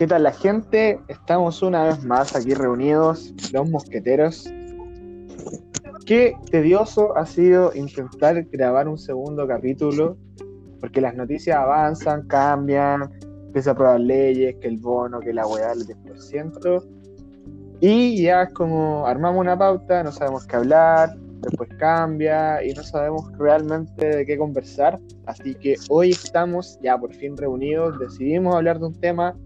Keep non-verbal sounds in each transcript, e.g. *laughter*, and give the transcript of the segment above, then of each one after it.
¿Qué tal la gente? Estamos una vez más aquí reunidos, los mosqueteros. Qué tedioso ha sido intentar grabar un segundo capítulo, porque las noticias avanzan, cambian, empieza a aprobar leyes, que el bono, que la weá del 10%. Y ya es como armamos una pauta, no sabemos qué hablar, después cambia y no sabemos realmente de qué conversar. Así que hoy estamos ya por fin reunidos, decidimos hablar de un tema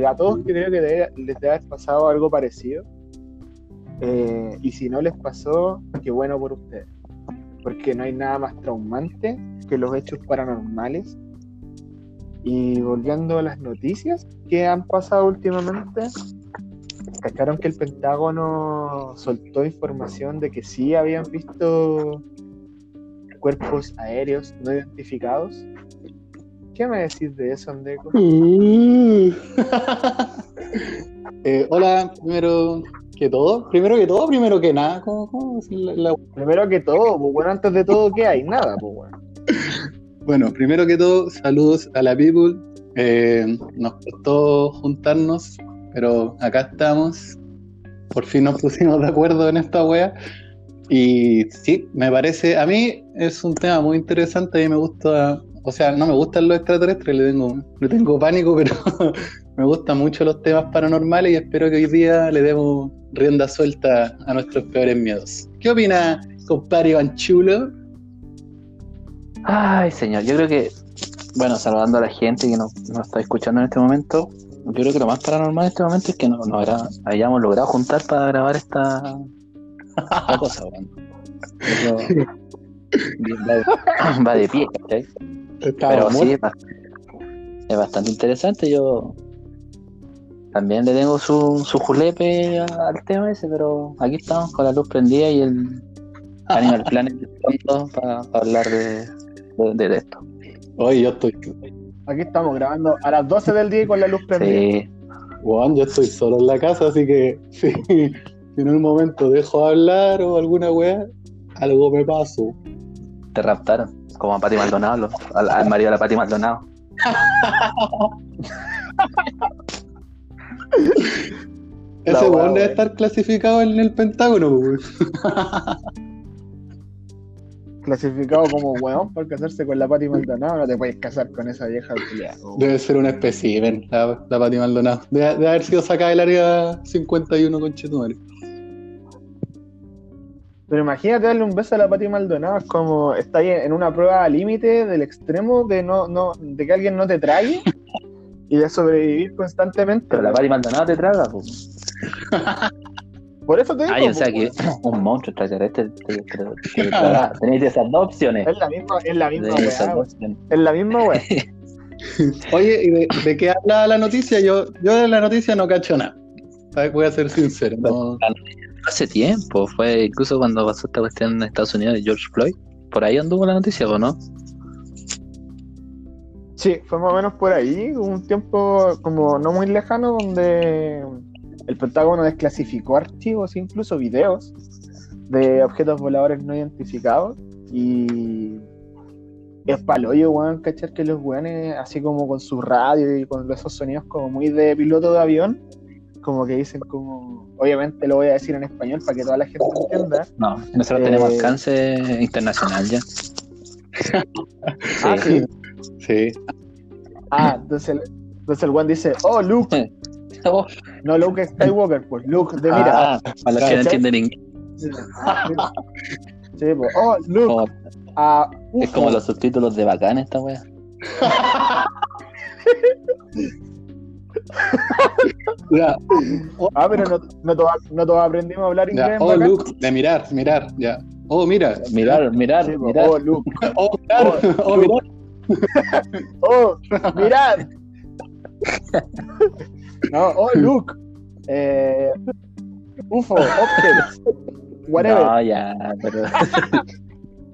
que a todos creo que les debe haber pasado algo parecido. Eh, y si no les pasó, qué bueno por ustedes. Porque no hay nada más traumante que los hechos paranormales. Y volviendo a las noticias que han pasado últimamente, cacharon que el Pentágono soltó información de que sí habían visto cuerpos aéreos no identificados ¿Qué me decís de eso, Andeco? Mm. *laughs* Eh, hola, primero que todo, primero que todo, primero que nada, ¿cómo, Primero que todo, pues bueno, antes de todo, ¿qué hay? Nada, pues bueno. Bueno, primero que todo, saludos a la people. Eh, nos costó juntarnos, pero acá estamos. Por fin nos pusimos de acuerdo en esta wea. Y sí, me parece, a mí es un tema muy interesante y me gusta o sea, no me gustan los extraterrestres, le tengo, le tengo pánico, pero *laughs* me gustan mucho los temas paranormales y espero que hoy día le demos rienda suelta a nuestros peores miedos. ¿Qué opina, compadre Iván Chulo? Ay, señor, yo creo que, bueno, saludando a la gente que nos, está escuchando en este momento, yo creo que lo más paranormal en este momento es que nos no hayamos logrado juntar para grabar esta, cosa, bueno. *laughs* va, de, pie, ¿cachai? Pero sí, es bastante interesante. Yo también le tengo su, su julepe al tema ese, pero aquí estamos con la luz prendida y el Animal *laughs* Planet para, hablar de, de, esto. Hoy yo estoy. Aquí estamos grabando a las 12 del día con la luz prendida. Sí. Juan, yo estoy solo en la casa, así que sí, si en un momento dejo de hablar o alguna wea, algo me paso. Te raptaron. Como a Pati Maldonado, al, marido de la Pati Maldonado. *laughs* Ese weón debe estar clasificado en el Pentágono, Clasificado como weón por casarse con la Pati Maldonado, no te puedes casar con esa vieja. Debe ser un espécimen, la, la Pati Maldonado. Debe, haber sido sacada del área 51 con Chetumare. Pero imagínate darle un beso a la Pati Maldonado, es como está ahí en una prueba límite del extremo de no, no, de que alguien no te trague *laughs* y de sobrevivir constantemente. Pero la Pati Maldonado te traga, pues. *laughs* Por eso te digo. Ay, o sea que *laughs* un monstruo extraterrestre te, te, Tenéis esas dos opciones. Es la misma, es la misma weá. Es la misma weá. Oye, ¿y de, de, qué habla la noticia? Yo, yo de la noticia no cacho nada. Voy a ser sincero. No hace tiempo, fue incluso cuando pasó esta cuestión en Estados Unidos de George Floyd. Por ahí anduvo la noticia, ¿o no? Sí, fue más o menos por ahí, un tiempo como no muy lejano donde el Pentágono desclasificó archivos, incluso videos de objetos voladores no identificados y es paloyo, weón, cachar que los weones, así como con su radio y con esos sonidos como muy de piloto de avión, como que dicen como, obviamente lo voy a decir en español para que toda la gente entienda. No, nosotros tenemos eh, alcance internacional ya. ah, sí. Sí. Ah, entonces, entonces el one dice, oh, Luke. *laughs* Oh. No, Luke Skywalker, pues Luke de mira. Ah, para los que no entienden inglés. Sí, pues, oh, Luke. Ah, es como los subtítulos de bacán esta wea. *laughs* ah, pero no, no, todos, no todos aprendimos a hablar inglés. oh, Luke, de mirar, mirar, ya. Oh, mira. Mirar, mirar, sí, mirar. Oh, Luke. *laughs* Oh, mirar. Oh, *laughs* oh mirar. *laughs* oh, mirar. no, oh, Luke. Eh, UFO, whatever. No, ya, pero...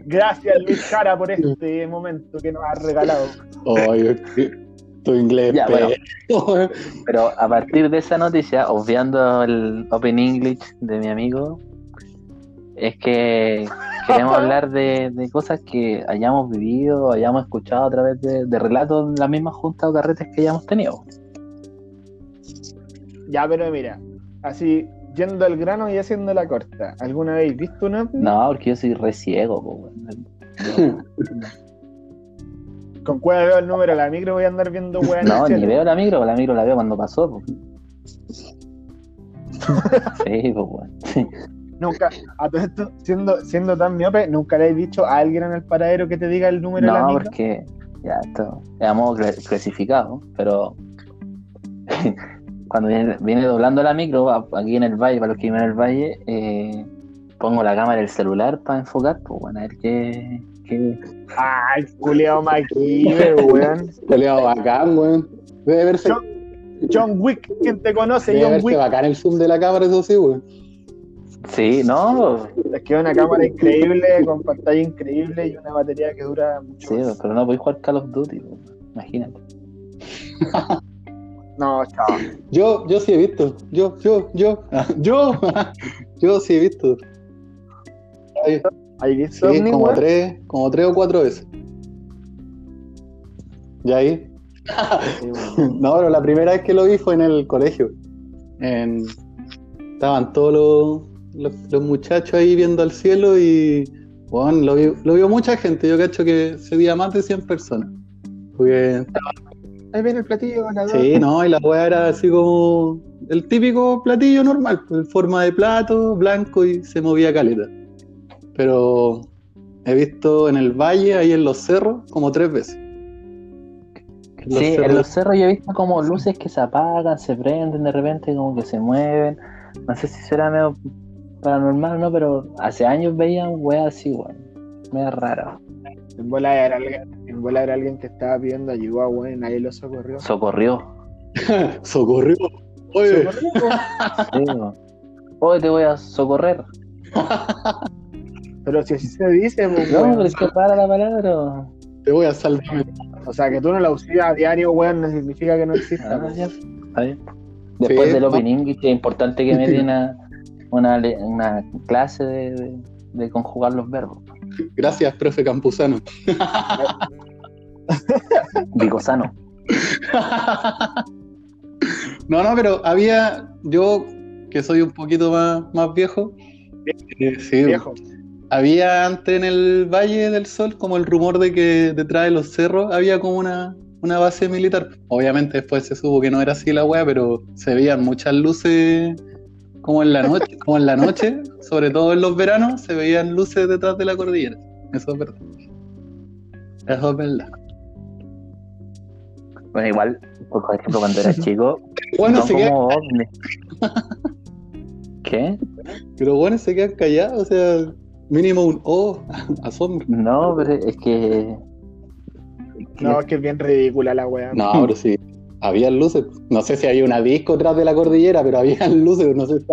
Gracias, Luis Cara, por este momento que nos has regalado. Oh, tu inglés. pero a partir de esa noticia, obviando el Open English de mi amigo, es que queremos *laughs* hablar de, cosas que hayamos vivido, hayamos escuchado a través de, relatos en las mismas juntas o carretes que hayamos tenido. Ya, pero mira, así, yendo al grano y haciendo la corta, ¿alguna vez visto una? No, porque yo soy re ciego, po, *laughs* Con cuál veo el número de la micro voy a andar viendo *laughs* weón. No, ni veo la micro, la micro la veo cuando pasó, po. *laughs* sí, pues weón. Nunca, a todo esto, siendo, siendo tan miope, nunca le he dicho a alguien en el paradero que te diga el número de la micro. No, porque ya esto, éramos clasificado, pero *laughs* cuando viene, doblando la micro, aquí en el valle, para los que viven en el valle, eh, pongo la cámara del celular para enfocar, pues bueno, a ver qué. Ay, culiao maquille, weón. Culeado bacán, weón. Debe verse. John, John, Wick, ¿quién te conoce? Debe John verse Wick. bacán el zoom de la cámara, eso sí, weón. Sí, no. Es que es una cámara increíble, con pantalla increíble y una batería que dura mucho. Sí, más. pero no podéis jugar Call of Duty, pues, imagínate. No, chao. Yo, yo sí he visto. Yo, yo, yo. Yo. yo sí he visto. Ahí, ¿Hay visto Sí, como tres, como tres o cuatro veces. ¿Y ahí? Sí, *laughs* weón. No, pero la primera vez que lo vi fue en el colegio. En- Estaban todos los, los- los muchachos ahí viendo al cielo y bueno, lo, vio, lo vio mucha gente. Yo cacho que se veía más de 100 personas. Porque Ahí viene el platillo ganador. sí, no, y la weá era así como el típico platillo normal, pues, en forma de plato, blanco y se movía caleta. Pero he visto en el valle, ahí en los cerros, como tres veces. Los Sí, en cerros- los cerros yo he visto como luces que se apagan, se prenden de repente, como que se mueven. No sé si será medio paranormal o no, pero hace años veía un wea así, weón. Medio rara. En bola era alguien, en bola era alguien que estaba pidiendo ayuda, weón, y nadie lo socorrió. Socorrió. *laughs* Socorrió. Oye, Socorrió. Sí. Hoy te voy a socorrer. *laughs* Pero si así se dice, pues, No, pero es que para la palabra. te voy a salvar. O sea, que tú no la uses a diario, weón, no significa que no exista. Ah, pues. ya. Está bien. Después Sí, del no. Open English es importante que me dé una, una, clase de, de- de conjugar los verbos. Gracias, profe Campuzano. Vicosano. no, no, pero había, yo que soy un poquito más, más viejo, eh, sí, Viejo. Había antes en el Valle del Sol como el rumor de que detrás de los cerros había como una, una base militar. Obviamente después se supo que no era así la weá, pero se veían muchas luces como en la noche, como en la noche, sobre todo en los veranos, se veían luces detrás de la cordillera. Eso es verdad. Eso es verdad. Bueno, igual, por ejemplo, cuando era *laughs* chico, Bueno, se como. ¿Qué? pero bueno, se quedan callados, o sea, mínimo un oh, asombro. No, pero es que. No, es que es bien ridícula la weá. No, pero sí, había luces. No sé si había una disco atrás de la cordillera, pero había *laughs* luces, no sé si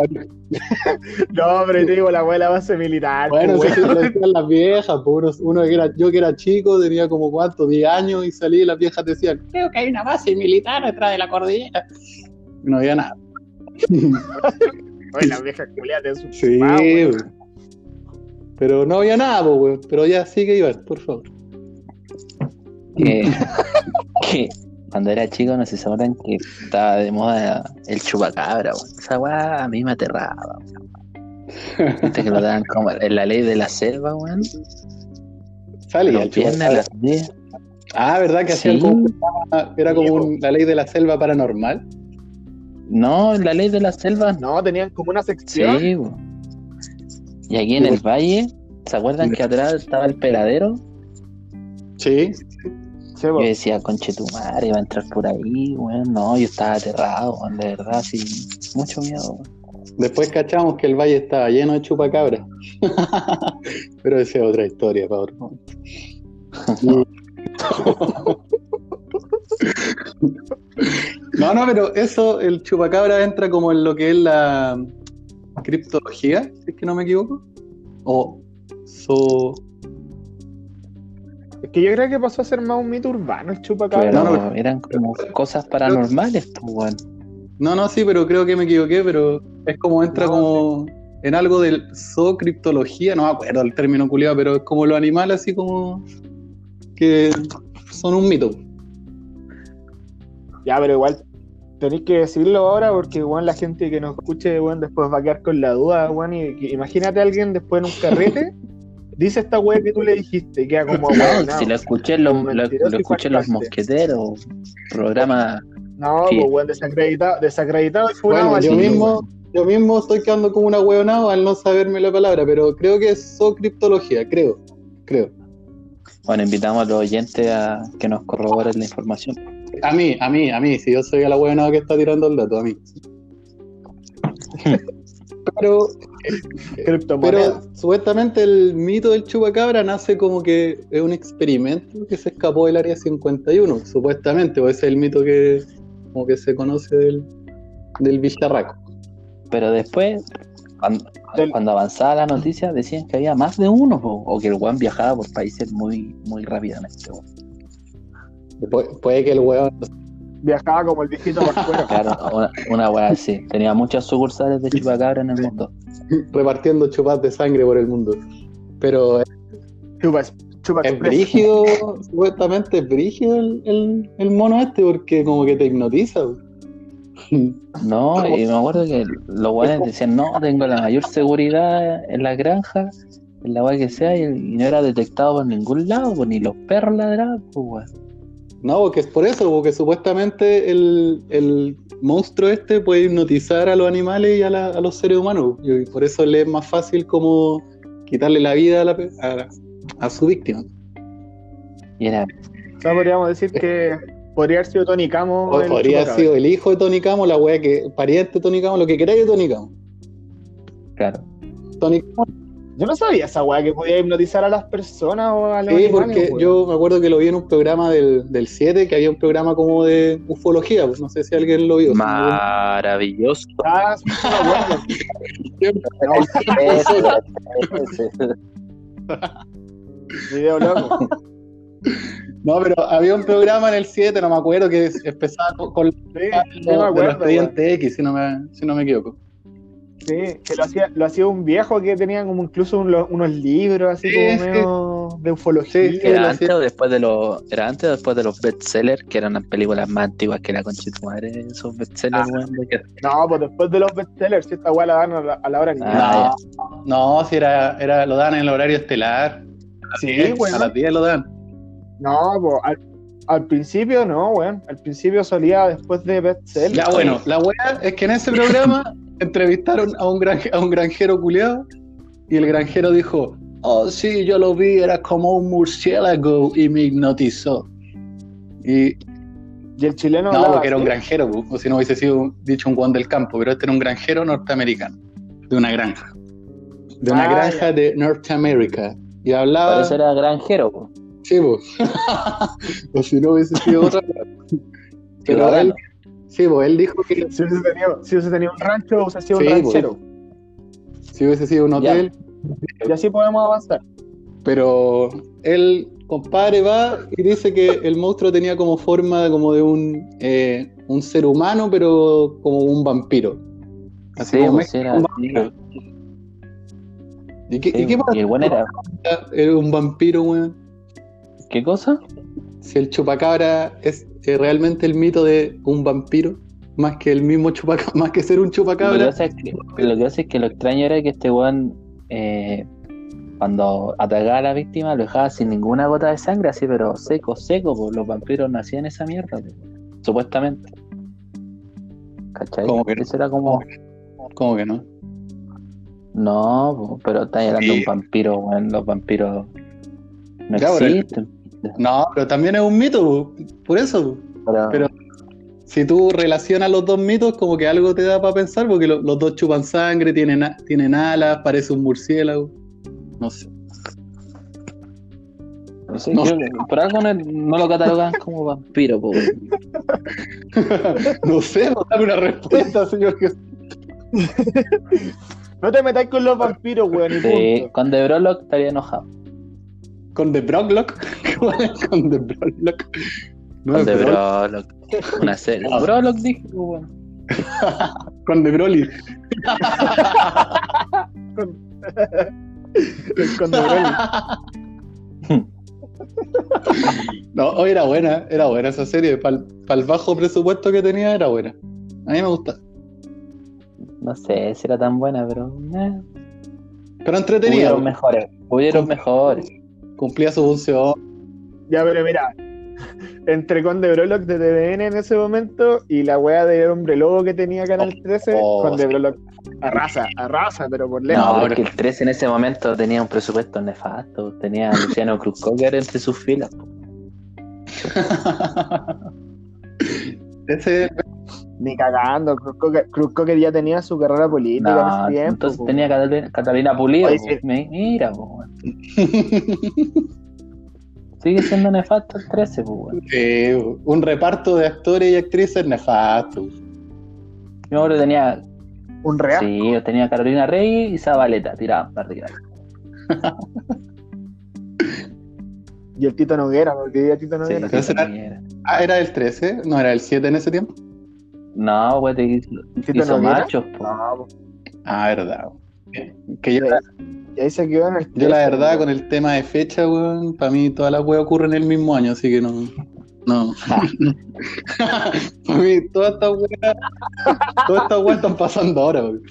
No, pero te digo, la weá la base militar. Bueno, pues, sí, lo decían las viejas, pues, uno, uno que era, yo que era chico, tenía como cuánto, 10 años, y salí y las viejas decían, creo que hay una base militar detrás de la cordillera. No había nada. *laughs* Oye, las viejas culiadas de su Sí. Pero no había nada, pues, güey. Pero ya sigue Iván, por favor. que, *laughs* que cuando era chico, no se acuerdan que estaba de moda el chupacabra, weón. Esa weá a mí me aterraba. weón. Viste que lo daban como en la ley de la selva, weón. Salía el Los viernes a chupacabra. las 10. Ah, ¿verdad? Que hacían Sí. como, era como un- la ley de la selva paranormal. No, en la ley de la selva No, tenían como una sección. Sí, weón. Y aquí en el valle, ¿se acuerdan que atrás estaba el peladero? Sí. Sí, Yo decía, conche tu madre, va a entrar por ahí, weón. No, yo estaba aterrado, de verdad, sí. Mucho miedo, weón. Después cachamos que el valle estaba lleno de chupacabras. *laughs* Pero esa es otra historia, momento. No, no, pero eso, el chupacabra entra como en lo que es la criptología, si es que no me equivoco. O so, Es que yo creo que pasó a ser más un mito urbano el chupacabra. Pero no, no. eran como cosas paranormales, pues, weón. No, no, sí, pero creo que me equivoqué, pero es como entra No, como en algo del zoocriptología, no me acuerdo el término culiado, pero es como los animales así como que son un mito. Ya, pero igual tenéis que decirlo ahora porque bueno, la gente que nos escuche bueno, después va a quedar con la duda, bueno, y, imagínate a alguien después en un carrete *laughs* dice esta wea que tú le dijiste, queda como no, si lo escuché, lo, lo, escuché los mosqueteros, programa. No, pues weón, desacreditado, desacreditado y fue bueno, yo mismo, yo mismo estoy quedando como una hueonado al no saberme la palabra, pero creo que es criptología, creo, creo. Bueno, invitamos a los oyentes a que nos corroboren la información. A mí, a mí, a mí, si yo soy a la hueonada que está tirando el dato, a mí. *laughs* pero, pero supuestamente el mito del chupacabra nace como que es un experimento que se escapó del área 51, supuestamente, o ese es el mito que como que se conoce del, del bicharraco. Pero después, cuando, avanzaba la noticia, decían que había más de uno, o, que el weón viajaba por países muy, muy rápidamente. Puede que el weón viajaba como el viejito por fuera. *laughs* Claro, una, una así. Tenía muchas sucursales de chupacabra en el mundo. Repartiendo chupas de sangre por el mundo. Pero. Chupas, es brígido, supuestamente es brígido el, el, mono este porque como que te hipnotiza. No, *laughs* y me acuerdo que los guanes decían, no, tengo la mayor seguridad en la granja, en la guay que sea, y, no era detectado por ningún lado, pues ni los perros ladraban, pues No, porque es por eso, porque supuestamente el, el monstruo este puede hipnotizar a los animales y a, a, los seres humanos, y por eso le es más fácil como quitarle la vida a, la, a, a su víctima. Y era... O sea, podríamos decir que podría haber sido Tony Camo. podría haber sido el hijo de Tony Camo, la wea que, pariente de Tony Camo, lo que queráis de Tony Camo. Claro. Tony Camo. Yo no sabía esa weá que podía hipnotizar a las personas o a los Sí, porque yo me acuerdo que lo vi en un programa del, del 7, que había un programa como de ufología, pues no sé si alguien lo vio. Maravilloso. Ah, sí, *laughs* Video loco. No, pero había un programa en el 7, no me acuerdo, que empezaba con, sí, expediente X, si no, me, si no me equivoco. Sí, que lo hacía, lo hacía un viejo que tenía como incluso unos libros así como medio de ufología. era, antes o después de los, era antes o después de los bestsellers, que eran las películas más antiguas que la conchita madre, esos bestsellers, ah, No, pues después de los bestsellers, si esta weá la dan a la, hora que ah, no, no, si era, era, lo dan en el horario estelar. Sí, bueno. A las 10 lo dan. No, pues al, principio no, weón. Al principio salía después de bestseller. Ya, bueno, la weá es que en ese programa entrevistaron a un, a un granjero culiado y el granjero dijo, oh sí, yo lo vi, era como un murciélago y me hipnotizó. Y, y el chileno... No, porque era un granjero, o si no hubiese sido dicho un guan del campo, pero este era un granjero norteamericano, de una granja. De una ah, granja de Norteamérica. Y hablaba... Por era granjero, pues. Sí, pues. *laughs* o si no hubiese sido otra. *laughs* Pero él, sí, pues él dijo que. Si hubiese tenido, si hubiese tenido un rancho, hubiese sido un ranchero. Si hubiese sido un hotel. Y así podemos avanzar. Pero él, compadre, va y dice que el monstruo tenía como forma como de un, eh, un ser humano, pero como un vampiro. Así como pues era, un vampiro. ¿Y qué, ¿y qué pasa? el buen era... era un vampiro, weón. ¿Qué cosa? Si el chupacabra es eh, realmente el mito de un vampiro, más que el mismo chupacabra, *laughs* más que ser un chupacabra. Lo que hace es que lo, extraño era que este weón, eh, cuando atacaba a la víctima, lo dejaba sin ninguna gota de sangre, así, pero seco, seco, pues los vampiros nacían esa mierda, pues, supuestamente. ¿Cachai? ¿Cómo que Eso era como. ¿Cómo que no? No, pero está hablando de un vampiro, weón, los vampiros no existen. No, pero también es un mito, por eso. Pero, si tú relacionas los dos mitos, como que algo te da para pensar, porque los dos chupan sangre, tienen, tienen alas, parece un murciélago. No sé. No sé, por algo no, lo catalogan *laughs* como vampiro, po. *laughs* no sé, no dame una respuesta, señor *laughs* No te metáis con los vampiros, weón. Sí, con The Brolock estaría enojado. Con The Broglock. *laughs* con The Broglock. No con The Broglock. Una serie. *laughs* No. Broglock dije, pues, *laughs* con The Broly. con... con The Broly. no, era buena, era buena esa serie. Para el, bajo presupuesto que tenía, era buena. A mí me gusta. No sé si era tan buena, pero. Eh. Pero entretenida. Hubieron mejores. Hubieron mejores. Cumplía su función. Ya, pero mira, entre Conde Brolock de TVN en ese momento y la wea de Hombre Lobo que tenía Canal 13, oh, Conde Brolock arrasa, arrasa, pero por lejos. No, porque el 13 en ese momento tenía un presupuesto nefasto, tenía a Luciano Cruz Cocker entre sus filas. *laughs* ese... Ni cagando, Cruz Cocker, ya tenía su carrera política en ese tiempo. Entonces tenía Catalina, Catalina Pulido. Mira, po, *laughs* Sigue siendo nefasto el 13, pues, un reparto de actores y actrices nefasto. Yo ahora tenía. ¿Un real? Sí, yo tenía Carolina Rey y Zabaleta, tiraba para tirar. *laughs* y el Tito Noguera, porque el Tito Noguera. Sí, era, ah, era el 13, no era el 7 en ese tiempo. No, güey, te hizo, hizo machos, no, Ah, verdad. Que yo, y ahí se quedó en el. Yo, la verdad, con el tema de fecha, weón, para mí todas las weas ocurren en el mismo año, así que no. No. *laughs* para mí, todas estas weas. Todas estas weas están pasando ahora, weón.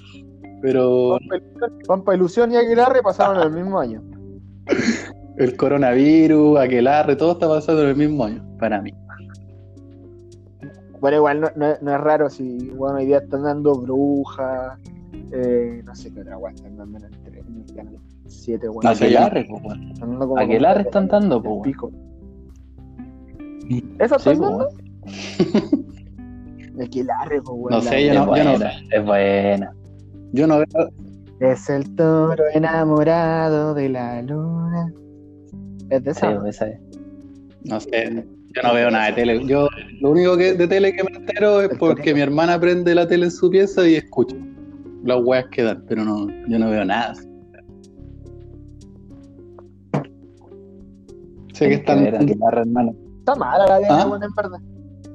Pero. Pampa Ilusión y Aguilarre pasaron en el mismo año. *laughs* El coronavirus, Aguilarre, todo está pasando en el mismo año, para mí. Bueno, igual no, no, es raro si, bueno, hoy día están dando brujas, eh, no sé qué otra wea están dando en el canal 7, weón. Aquelarre, pues, weón. Aquelarre están dando, pues, pico. ¿Eso están dando? Aquelarre, *laughs* pues, weón. No sé, yo no, buena, yo no. Es buena. Yo no veo. Es el toro enamorado de la luna. ¿Es de esa? Sí, esa es. No sé, yo no veo nada de tele. Yo lo único que de tele que me entero es porque mi hermana prende la tele en su pieza y escucho las weas que dan, pero no, yo no veo nada. Sé que están. Está mala la tele, ¿Ah? en verdad.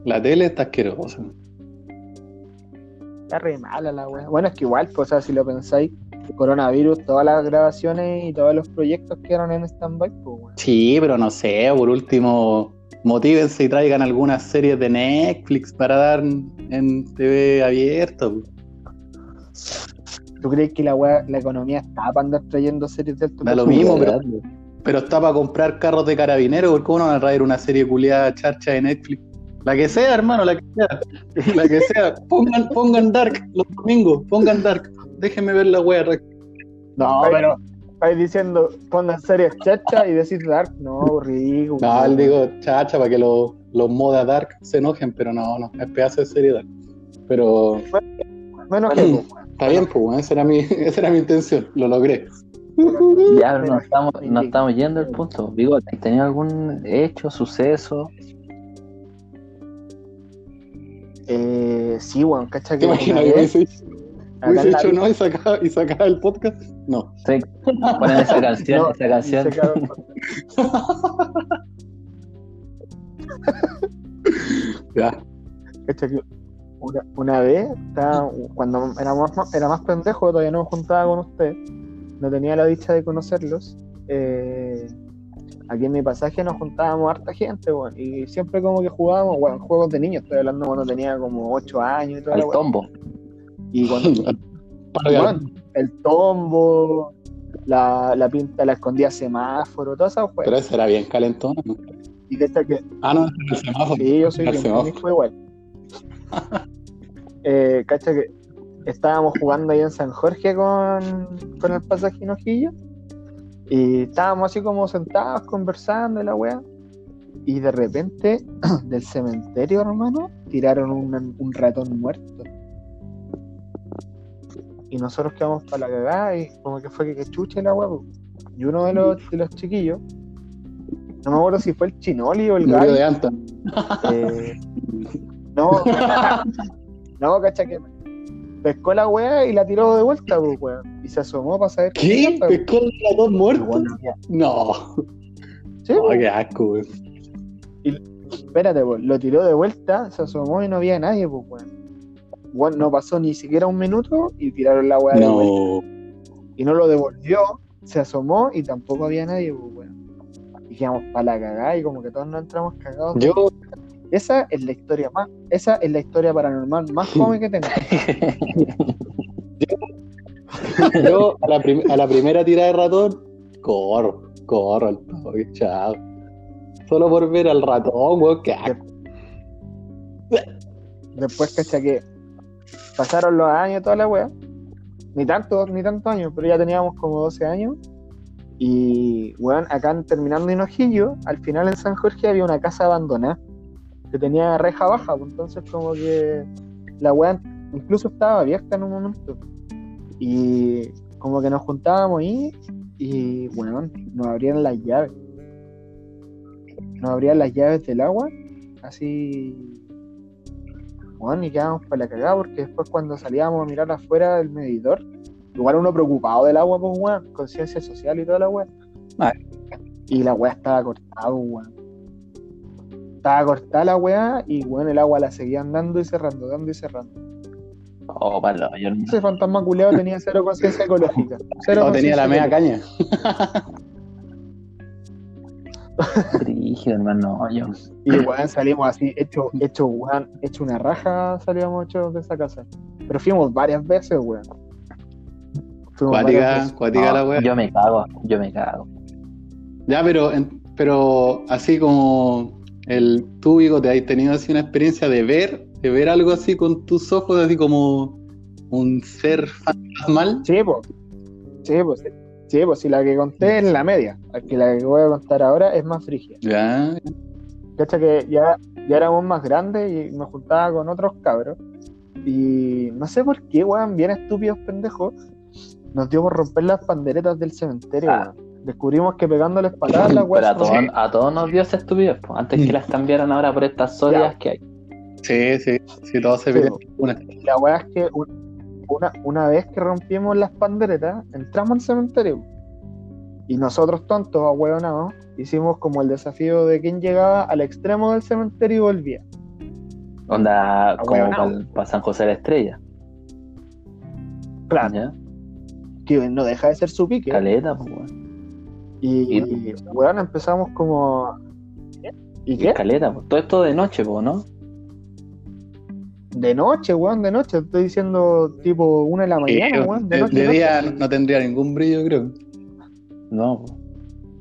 La tele está asquerosa. Está re mala la wea. Bueno, es que igual, pues, o sea, si lo pensáis, el coronavirus, todas las grabaciones y todos los proyectos quedaron en stand-by, pues, Sí, pero no sé, por último, motívense y traigan algunas series de Netflix para dar en TV abierto. ¿Tú crees que la, wea, la economía está para andar trayendo series de alto Da lo mismo, pero pero está para comprar carros de carabineros, porque uno va a traer una serie culiada charcha de Netflix. La que sea, hermano, la que sea. *laughs* La que sea. Pongan, pongan Dark los domingos, pongan Dark. Déjenme ver la wea. No, pero estáis diciendo, pongan series chacha y decís Dark. No, ridículo. No, él digo chacha para que los, los moda Dark se enojen, pero no, no, es pedazo de serie Dark. Pero. Que. Está bien, pues, esa era, mi, *laughs* esa era mi intención, lo logré. Ya no estamos, no estamos yendo al punto. Digo, ¿tenía algún hecho, suceso? Eh, sí, weón, cacha que. ¿Te imaginas que hubiese hecho no y sacaba, y sacaba el podcast? No. Sí, ponen esa *laughs* canción, esa canción. *laughs* ya. Una, una vez, estaba, cuando éramos, era más pendejo, todavía no me juntaba con usted no tenía la dicha de conocerlos, eh, aquí en mi pasaje nos juntábamos harta gente, bueno, y siempre como que jugábamos, bueno, juegos de niños, estoy hablando cuando tenía como 8 años y todo. El tombo. Y cuando... *laughs* el tombo, la, la pinta, la escondía semáforo, todas esas juegos. Pero ese era bien calentón, ¿no? Y que que... Ah, no, el semáforo. Sí, yo soy bien, fue igual. *laughs* eh, cacha que estábamos jugando ahí en San Jorge con, con el pasaje Hinojillo y estábamos así como sentados conversando y la wea y de repente *clears throat* del cementerio hermano tiraron un, ratón muerto y nosotros quedamos para la cagada y como que fue que, chuche la wea y uno de los, de los chiquillos no me acuerdo si fue el Chinoli o el gallo de Anton eh, no *laughs* no cacha que pescó la weá y la tiró de vuelta, pues, weón. Y se asomó para saber qué. ¿Qué? ¿Pescó la dos muertos? no. Sí, oh, qué asco, weón. Y, espérate, pues, lo tiró de vuelta, se asomó y no había nadie, pues, weón. Bueno, no pasó ni siquiera un minuto y tiraron la weá de vuelta. Y no lo devolvió, se asomó y tampoco había nadie, pues, weón. Y quedamos para la cagada y como que todos nos entramos cagados. Yo, Esa es la historia más, esa es la historia paranormal más *laughs* fome que tengo. yo a, la prim- a la primera tirada de ratón, corro, corro al chao. Solo por ver al ratón, weón. Después, cacha que pasaron los años toda la wea. Ni tantos, ni tantos años, pero ya teníamos como 12 años. Y, weón, acá terminando Hinojillo, al final en San Jorge había una casa abandonada que tenía reja baja, pues, entonces como que la wea incluso estaba abierta en un momento. Y como que nos juntábamos ahí y, weón, nos abrían las llaves. Nos abrían las llaves del agua, así bueno, y quedábamos para la cagada porque después cuando salíamos a mirar afuera del medidor, igual uno preocupado del agua, pues weón, conciencia social y toda la weá. Y la weá estaba cortada, pues, weón. Estaba cortada la weá y weón el agua la seguían dando y cerrando, dando y cerrando. Oh, palo, yo no- Ese fantasma culeado tenía cero conciencia ecológica. *laughs* Cero No tenía la media caña. Brígido, hermano. Yo, Y weón salimos así, hecho, hecho, weón, hecho una raja salíamos hechos de esa casa. Pero fuimos varias veces, weón. Cuática, no, la wea. yo me cago, yo me cago. Ya, pero, en- pero así como el tú, Vigo, te has tenido así una experiencia de ver, de ver algo así con tus ojos, así como un ser fantasmal. Sí, pues. Sí, pues. Sí, pues si la que conté es la media. Aquí la que voy a contar ahora es más frígida. Ya, Cacha que ya, ya éramos más grandes y me juntaba con otros cabros. Y no sé por qué, weón, bien estúpidos pendejos, nos dio por romper las panderetas del cementerio, Ah. weón. Descubrimos que pegándoles patadas la Pero weón. a todos, a todos nos dio esa estupidez, po, antes que las cambiaran ahora por estas sólidas que hay. sí, sí, sí, todo se Sí, una. La weá es que un- una, una vez que rompimos las panderetas, entramos al cementerio. Y nosotros, tontos, ahueonados, hicimos como el desafío de quien llegaba al extremo del cementerio y volvía. Onda, como para San José de la Estrella. Claro, ¿ya? que no deja de ser su pique. Caleta, pues, weón. Y, Y- weón, empezamos como. ¿Y qué? Caleta, pues. Todo esto de noche, pues, ¿no? De noche, weón, de noche. Estoy diciendo tipo una de la mañana, Eh, weón. De, noche. de noche. día no tendría ningún brillo, creo. No.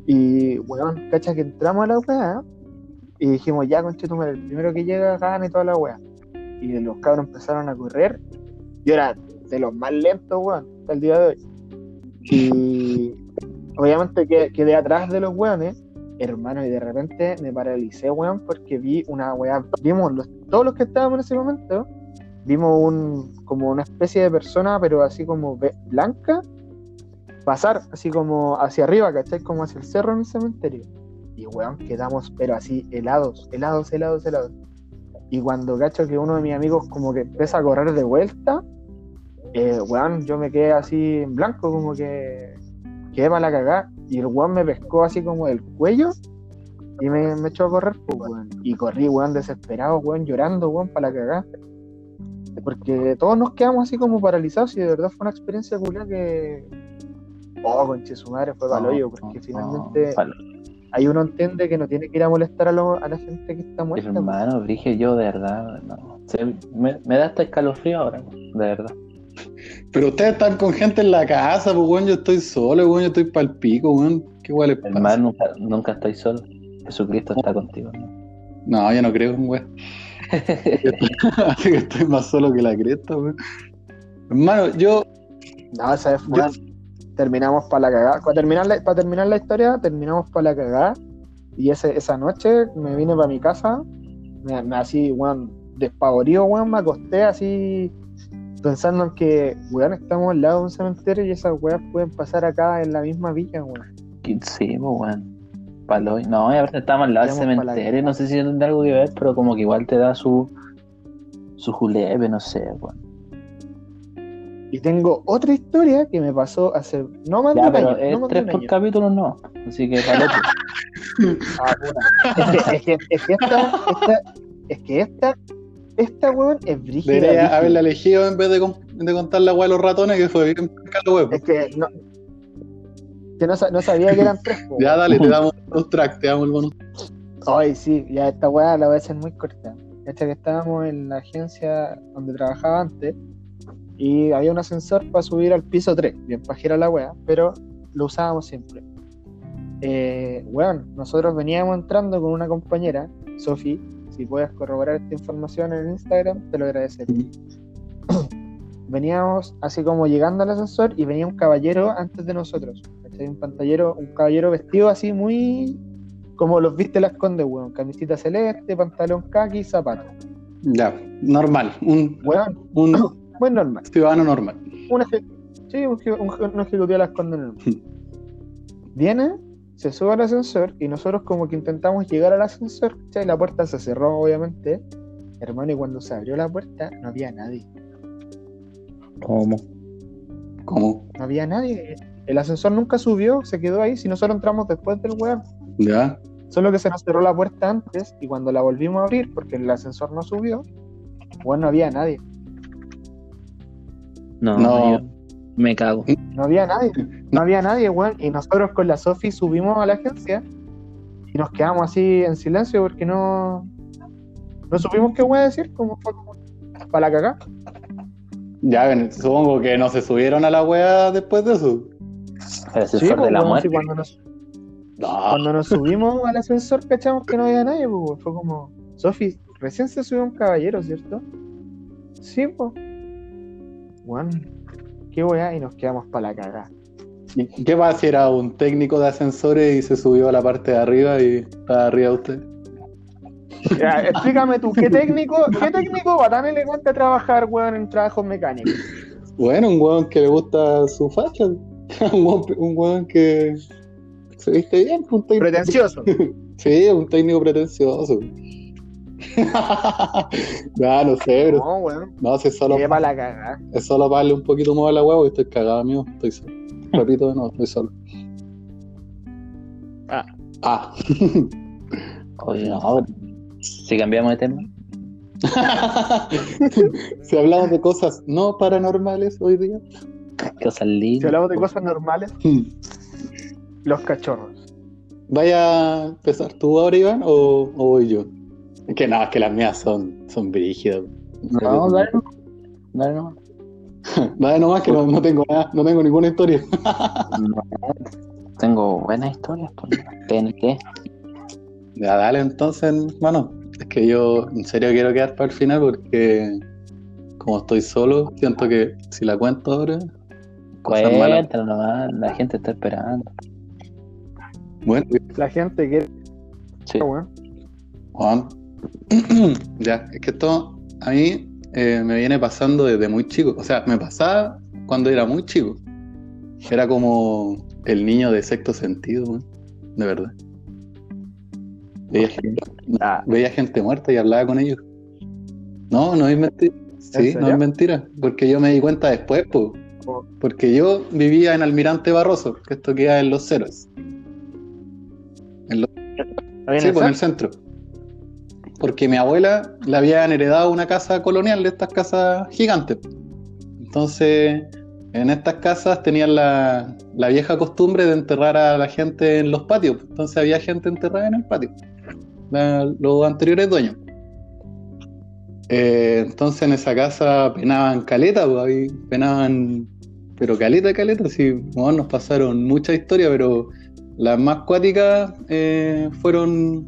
Y, weón, cacha que entramos a la weá y dijimos, ya, conchetumare, el primero que llega gana y toda la weá. Y los cabros empezaron a correr. Yo era de los más lentos, weón, hasta el día de hoy. Y obviamente que- quedé atrás de los weones, hermano, y de repente me paralicé, weón, porque vi una weá. Vimos los- todos los que estábamos en ese momento, vimos un como una especie de persona, pero así como blanca, pasar así como hacia arriba, ¿cachai? Como hacia el cerro en el cementerio. Y weón, quedamos, pero así, helados, helados, helados, helados. Y cuando cacho que uno de mis amigos como que empieza a correr de vuelta, eh, weón, yo me quedé así en blanco, como que quedé para la cagada. Y el weón me pescó así como del cuello y me, me echó a correr, pues, weón. Y corrí, weón, desesperado, weón, llorando, weón, para la cagada. Porque todos nos quedamos así como paralizados y de verdad fue una experiencia culia que. Oh, conche su madre, fue para hoyo, porque No, finalmente no, ahí uno entiende que no tiene que ir a molestar a, lo- a la gente que está muerta. pues. Hermano, Brige, yo de verdad, no. Se- me, me da hasta escalofrío ahora, de verdad. Pero ustedes están con gente en la casa, pues, weón. Yo estoy solo, weón. Yo estoy pa'l pico, weón. ¿Qué les pasa? Hermano, nunca, nunca estáis solo. Jesucristo está contigo. ¿no? No, yo no creo en weón. Así que estoy más solo que la cresta, weón. Hermano, yo. No, esa vez fue- terminamos para la cagada. Para terminar la, para terminar la historia, terminamos para la cagada. Y ese, esa noche me vine para mi casa, me, me así, weón, despavorido, weón, me acosté así pensando en que, weón, estamos al lado de un cementerio y esas weas pueden pasar acá en la misma villa, weón. Sí, pues, weón. Palo. No, y aparte estamos al lado del cementerio. No sé si tendrá algo que ver, pero como que igual te da su. Su julepe, no sé, weón. Y tengo otra historia que me pasó hace no más de Ya, pero año. es no tres por año. capítulo, no. Así que, palote. *laughs* Ah, puta. Es que, es que, es que esta, esta, es que esta, esta weón es brígida. Debería haberla elegido en vez de, con- de contar la weá de los ratones, que fue bien la Es que no. Que no, no sabía que eran tres. *laughs* ya, dale, te damos los tracks, te damos el bonus. Ay, sí, ya esta weá la voy a hacer muy corta. Esta que estábamos en la agencia donde trabajaba antes y había un ascensor para subir al piso 3, bien pajera la weá, pero lo usábamos siempre. Eh, bueno, nosotros veníamos entrando con una compañera, Sofi, si puedes corroborar esta información en Instagram, te lo agradecería. *coughs* veníamos así como llegando al ascensor y venía un caballero antes de nosotros. Un pantallero, un caballero vestido así muy como los viste las condes, weón. Camisita celeste, pantalón kaki, zapato. Ya, normal. Un, weón. Un, *coughs* buen normal. Ciudadano normal. Un sí, un, ejecutivo de las condes normal. *laughs* Viene, se sube al ascensor y nosotros como que intentamos llegar al ascensor, y la puerta se cerró, obviamente. Hermano, y cuando se abrió la puerta, no había nadie. ¿Cómo? ¿Cómo? No había nadie. El ascensor nunca subió, se quedó ahí. Si nosotros entramos después del weón. Ya. Solo que se nos cerró la puerta antes y cuando la volvimos a abrir, porque el ascensor no subió, bueno, no había nadie. No, no. me cago. No había nadie. *laughs* No había nadie, weón. Y nosotros con la Sofi subimos a la agencia y nos quedamos así en silencio porque no. No supimos qué weón decir, como fue como para la cagá. Ya, supongo que no se subieron a la weá después de eso. El ascensor de pues, la muerte. cuando nos, cuando nos subimos al ascensor, cachamos que no había nadie, pues, fue como, Sofi, recién se subió un caballero, ¿cierto? Sí, pues. Bueno, qué weá, y nos quedamos para la cagada. ¿Y qué pasa si era un técnico de ascensores y se subió a la parte de arriba y está arriba usted? explícame tú, ¿qué técnico, qué técnico va tan elegante a trabajar, weón, en trabajos mecánicos? Bueno, un weón que le gusta su facha. *laughs* un weón que se viste bien, un técnico. Pretencioso. *laughs* sí, un técnico pretencioso. *laughs* no, no sé, bro. No, weón. No, si es solo. Lleva la cagada. Es solo para darle un poquito más a la huevo y estoy cagado, amigo. Estoy solo. Repito de nuevo, estoy solo. Ah. Ah. Oye, no, si cambiamos de tema. si hablamos de cosas no paranormales hoy día. Cosas lindas. Si hablamos de cosas normales. Los cachorros. ¿Vaya a empezar tú ahora, Iván, o, voy yo? Que nada, es que las mías son, son brígidas. No, dale, *laughs* dale nomás. dale nomás que no, tengo nada, no tengo ninguna historia. *laughs* tengo buenas historias, por qué? Ya, dale entonces, hermano. Es que yo en serio quiero quedar para el final porque como estoy solo, siento que si la cuento ahora... Cuéntalo nomás, la gente está esperando. Bueno, la gente quiere. Sí. Bueno. Juan. *clears throat* ya, es que esto a mí eh, me viene pasando desde muy chico. O sea, me pasaba cuando era muy chico. Era como el niño de sexto sentido, de verdad. Veía gente, ah. veía gente muerta y hablaba con ellos. No, no es mentira. Sí, no es mentira. Porque yo me di cuenta después, pues. Porque yo vivía en Almirante Barroso, que esto queda en los ceros. sí, pues en el centro. Porque mi abuela le habían heredado una casa colonial de estas casas gigantes. Entonces, en estas casas tenían la, vieja costumbre de enterrar a la gente en los patios. Entonces había gente enterrada en el patio. los anteriores dueños. Eh, entonces en esa casa penaban caleta, pues, penaban, pero caleta, caleta, sí, nos pasaron mucha historia, pero las más cuáticas eh, fueron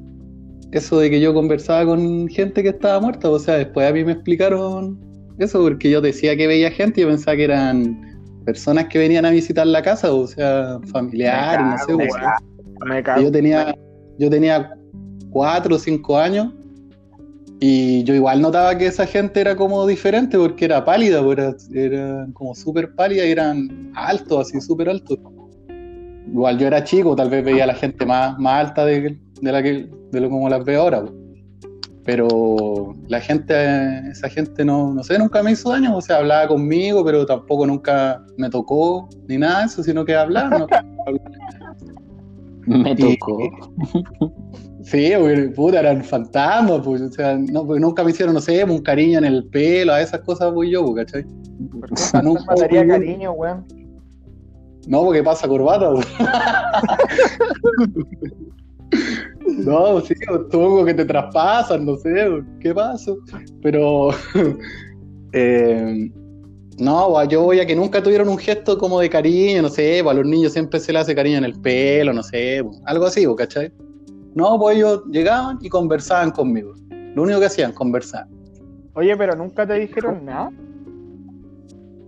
eso de que yo conversaba con gente que estaba muerta. O sea, después a mí me explicaron eso, porque yo decía que veía gente y yo pensaba que eran personas que venían a visitar la casa, o sea, familiares, no sé. Me Yo tenía, yo tenía cuatro o cinco años y yo igual notaba que esa gente era como diferente porque era pálida, pues era, era como súper pálida y eran altos, así súper altos igual yo era chico, tal vez veía a la gente más, más alta de, la que, de lo como las veo ahora. Pero la gente, esa gente no, no sé, nunca me hizo daño, o sea, hablaba conmigo, pero tampoco nunca me tocó ni nada de eso, sino que hablaba. *laughs* me tocó. Sí, puta, eran fantasmas, pues, o sea, no, pues nunca me hicieron, no sé, un cariño en el pelo, a esas cosas voy yo, pues, ¿cachai? nunca, nunca cariño, weón. No, porque pasa corbata. *laughs* no, sí, supongo que te traspasan, no sé, qué pasa. Pero *laughs* eh, no, yo voy a que nunca tuvieron un gesto como de cariño, no sé, a los niños siempre se le hace cariño en el pelo, no sé, algo así, ¿cachai? No, pues ellos llegaban y conversaban conmigo. Lo único que hacían, conversar. Oye, pero nunca te dijeron nada.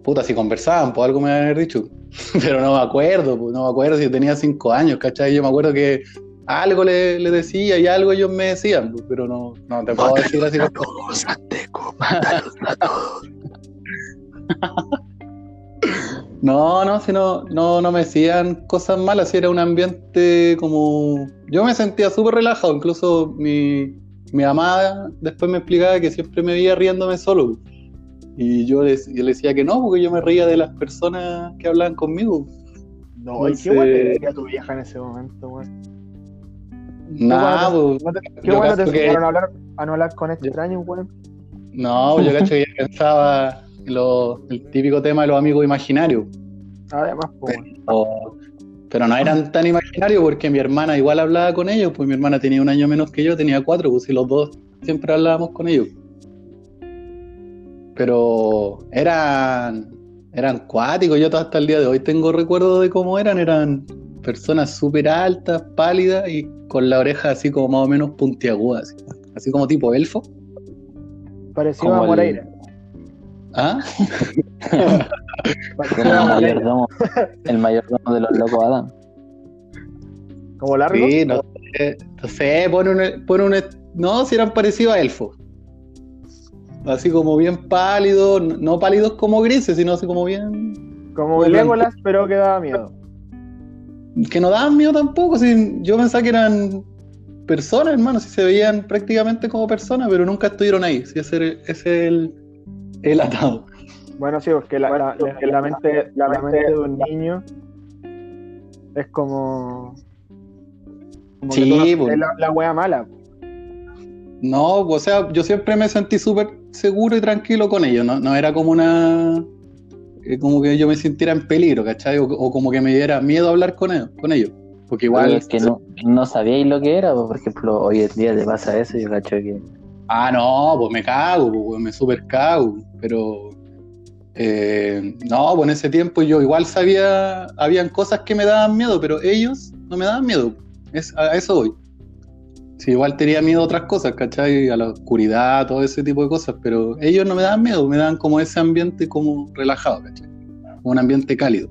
Puta, si conversaban, pues algo me habían dicho. *laughs* Pero no me acuerdo, pues no me acuerdo si yo tenía cinco años, ¿cachai? Yo me acuerdo que algo le, decía y algo ellos me decían, pues, pero no, no te puedo decir así. *laughs* No, no, si no, no, no me decían cosas malas, si era un ambiente como... Yo me sentía súper relajado, incluso mi, mi amada después me explicaba que siempre me veía riéndome solo. Y yo le, le decía que no, porque yo me reía de las personas que hablaban conmigo. No, ¿y qué te decía tu vieja en ese momento, güey? Nada, pues, ¿Qué bueno te enseñaron a, hablar, a no hablar con extraños, güey? No, yo cacho que ella pensaba el típico tema de los amigos imaginarios. Además, pues. Pero, no eran tan imaginarios porque mi hermana igual hablaba con ellos, pues mi hermana tenía un año menos que yo, tenía cuatro, pues y los dos siempre hablábamos con ellos. Pero eran, eran cuáticos, yo hasta el día de hoy tengo recuerdo de cómo eran, eran personas súper altas, pálidas y con la oreja así como más o menos puntiaguda, así, como tipo elfo. Parecido a Moreira. ¿Ah? *laughs* el, mayordomo, el mayordomo de los locos Adam. ¿Como largo? Sí, no, sé, pone un, pone un, no, si eran parecidos a elfos. Así como bien pálidos, no pálidos como grises, sino así como bien. Como Legolas, pero que daba miedo. Que no daban miedo tampoco, si yo pensaba que eran personas, hermano, si se veían prácticamente como personas, pero nunca estuvieron ahí. Si ese es el, el atado. Bueno, sí, porque la, la, mente, la mente de un niño es como. sí, pues. la, la wea mala. No, o sea, yo siempre me sentí súper seguro y tranquilo con ellos, ¿no? No era como una. Eh, como que yo me sintiera en peligro, ¿cachai? O, como que me diera miedo hablar con ellos. Con ellos. Porque igual. es que no, no sabíais lo que era, por ejemplo, hoy en día te pasa eso y yo cacho que Ah, no, pues me cago, pues me super cago, pero eh, no, pues en ese tiempo yo igual sabía, habían cosas que me daban miedo, pero ellos no me daban miedo, es, a eso voy. Sí, igual tenía miedo a otras cosas, ¿cachai? A la oscuridad, todo ese tipo de cosas, pero ellos no me daban miedo, me daban como ese ambiente como relajado, ¿cachai? Un ambiente cálido.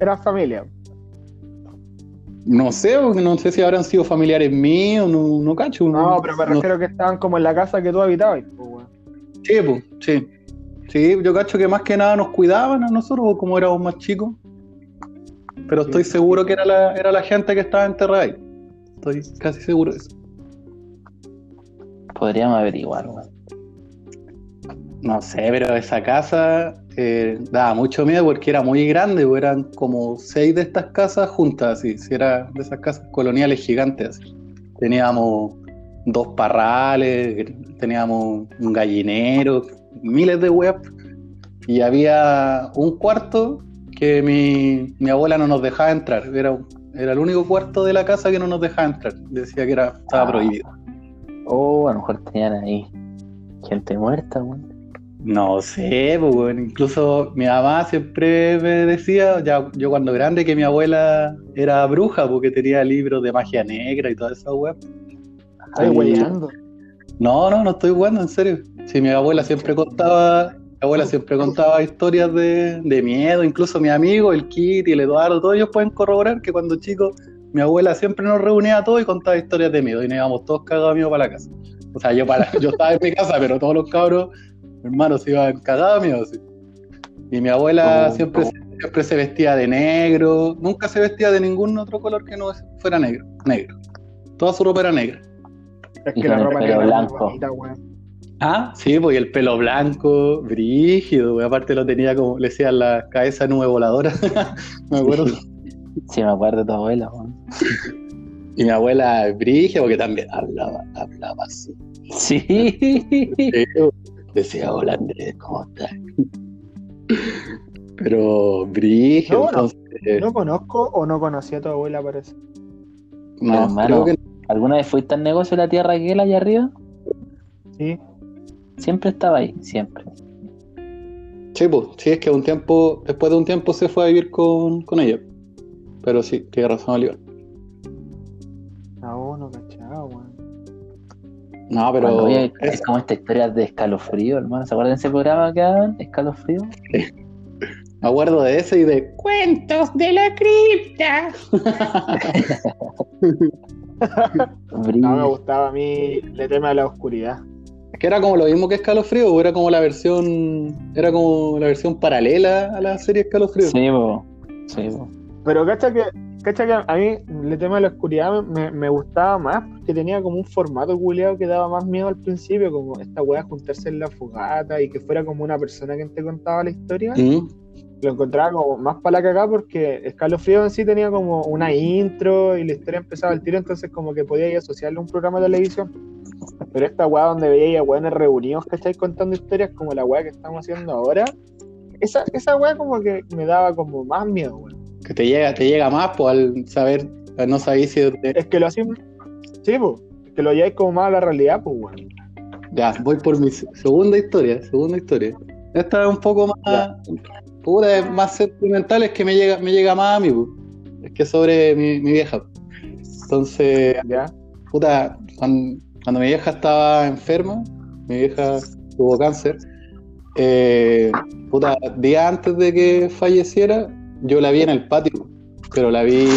Era familia. No sé, no sé si habrán sido familiares míos, no, no cacho. No, pero me refiero que estaban como en la casa que tú habitabas. Sí, pues, sí. Sí, yo cacho que más que nada nos cuidaban a nosotros, como éramos más chicos. Pero estoy seguro que era la, era la gente que estaba enterrada ahí. Estoy casi seguro de eso. Podríamos averiguar, weón. No sé, pero esa casa eh, daba mucho miedo porque era muy grande, eran como seis de estas casas juntas, así, si era de esas casas coloniales gigantes. Teníamos dos parrales, teníamos un gallinero, miles de web, y había un cuarto que mi, mi, abuela no nos dejaba entrar. Era, era el único cuarto de la casa que no nos dejaba entrar. Decía que era, estaba ah. prohibido. Oh, a lo mejor tenían ahí gente muerta, weón. No sé, pues, incluso mi mamá siempre me decía, ya yo cuando grande, que mi abuela era bruja porque tenía libros de magia negra y toda esa web. ¿Estás hueveando? No, no, no estoy jugando, en serio. Sí, mi abuela siempre contaba, mi abuela siempre contaba historias de, de miedo, incluso mi amigo, el Kitty, el Eduardo, todos ellos pueden corroborar que cuando chicos, mi abuela siempre nos reunía a todos y contaba historias de miedo y nos íbamos todos cagados amigos para la casa. O sea, yo para, *laughs* yo estaba en mi casa, pero todos los cabros hermano se iba cagado mío. Y mi abuela siempre, siempre se vestía de negro, nunca se vestía de ningún otro color que no fuera negro. negro. Toda su ropa era negra. Es que la ropa era blanco. ah, sí, pues el pelo blanco, brígido, aparte lo tenía como, le decían la cabeza nube voladora, *laughs* me acuerdo. Sí, me acuerdo de tu abuela, Y mi abuela brígida, porque también hablaba, hablaba así. Sí. Decía, hola Andrés, ¿cómo estás? *laughs* Pero, Brigio, entonces. no conozco o no conocí a tu abuela, parece. No, hermano, ¿alguna vez fuiste al negocio de la tierra Aquel allá arriba? Sí. Siempre estaba ahí, siempre. Sí, pues, sí, es que un tiempo, después de un tiempo se fue a vivir con, con ella. Pero sí, tiene razón, Oliver. No, pero. es... como esta historia de escalofrío, hermano. ¿Se acuerdan de ese programa que hagan? Escalofrío. Me acuerdo de ese y de Cuentos de la cripta. no me gustaba a mí el tema de la oscuridad. Es que era como lo mismo que Escalofrío, o era como la versión. Era como la versión paralela a la serie Escalofrío. Sí, bo. Sí, bo. Pero cacha que, cacha que a mí el tema de la oscuridad me, me gustaba más porque tenía como un formato culiado que daba más miedo al principio, como esta wea juntarse en la fogata y que fuera como una persona que te contaba la historia. Mm lo encontraba como más para la cagada porque Escalofrío en sí tenía como una intro y la historia empezaba al tiro, entonces como que podía ir asociarle a un programa de televisión. Pero esta weá donde veía weones reunidos que estáis contando historias como la weá que estamos haciendo ahora, esa, esa weá como que me daba como más miedo, weón. Que te llega, te llega más pues al saber, no sabéis si Es que lo hacemos, sí, pues, es que lo lleváis como más a la realidad, pues weón. Ya, voy por mi segunda historia, segunda historia. Esta es un poco más, puta, es más sentimental, es que me llega, me llega más a mí, es que sobre mi, vieja. Entonces, ¿Ya? puta, cuando, mi vieja estaba enferma, mi vieja tuvo cáncer, eh, puta, día antes de que falleciera, yo la vi en el patio, pero la vi,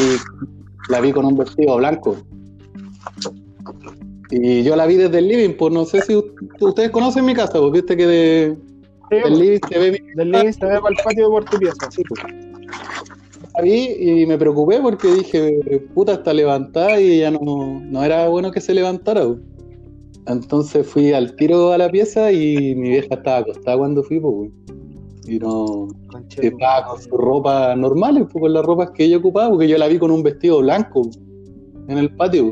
la vi con un vestido blanco. Y yo la vi desde el living, pues no sé si ustedes conocen mi casa, porque viste que de, del living se ve, del living se ve para el patio por tu pieza, sí, pues. y me preocupé porque dije, puta, está levantada y ya no, no era bueno que se levantara. Pues. Entonces fui al tiro a la pieza y mi vieja estaba acostada cuando fui, pues, y no estaba con su ropa normal, pues, con las ropas que ella ocupaba, porque yo la vi con un vestido blanco en el patio.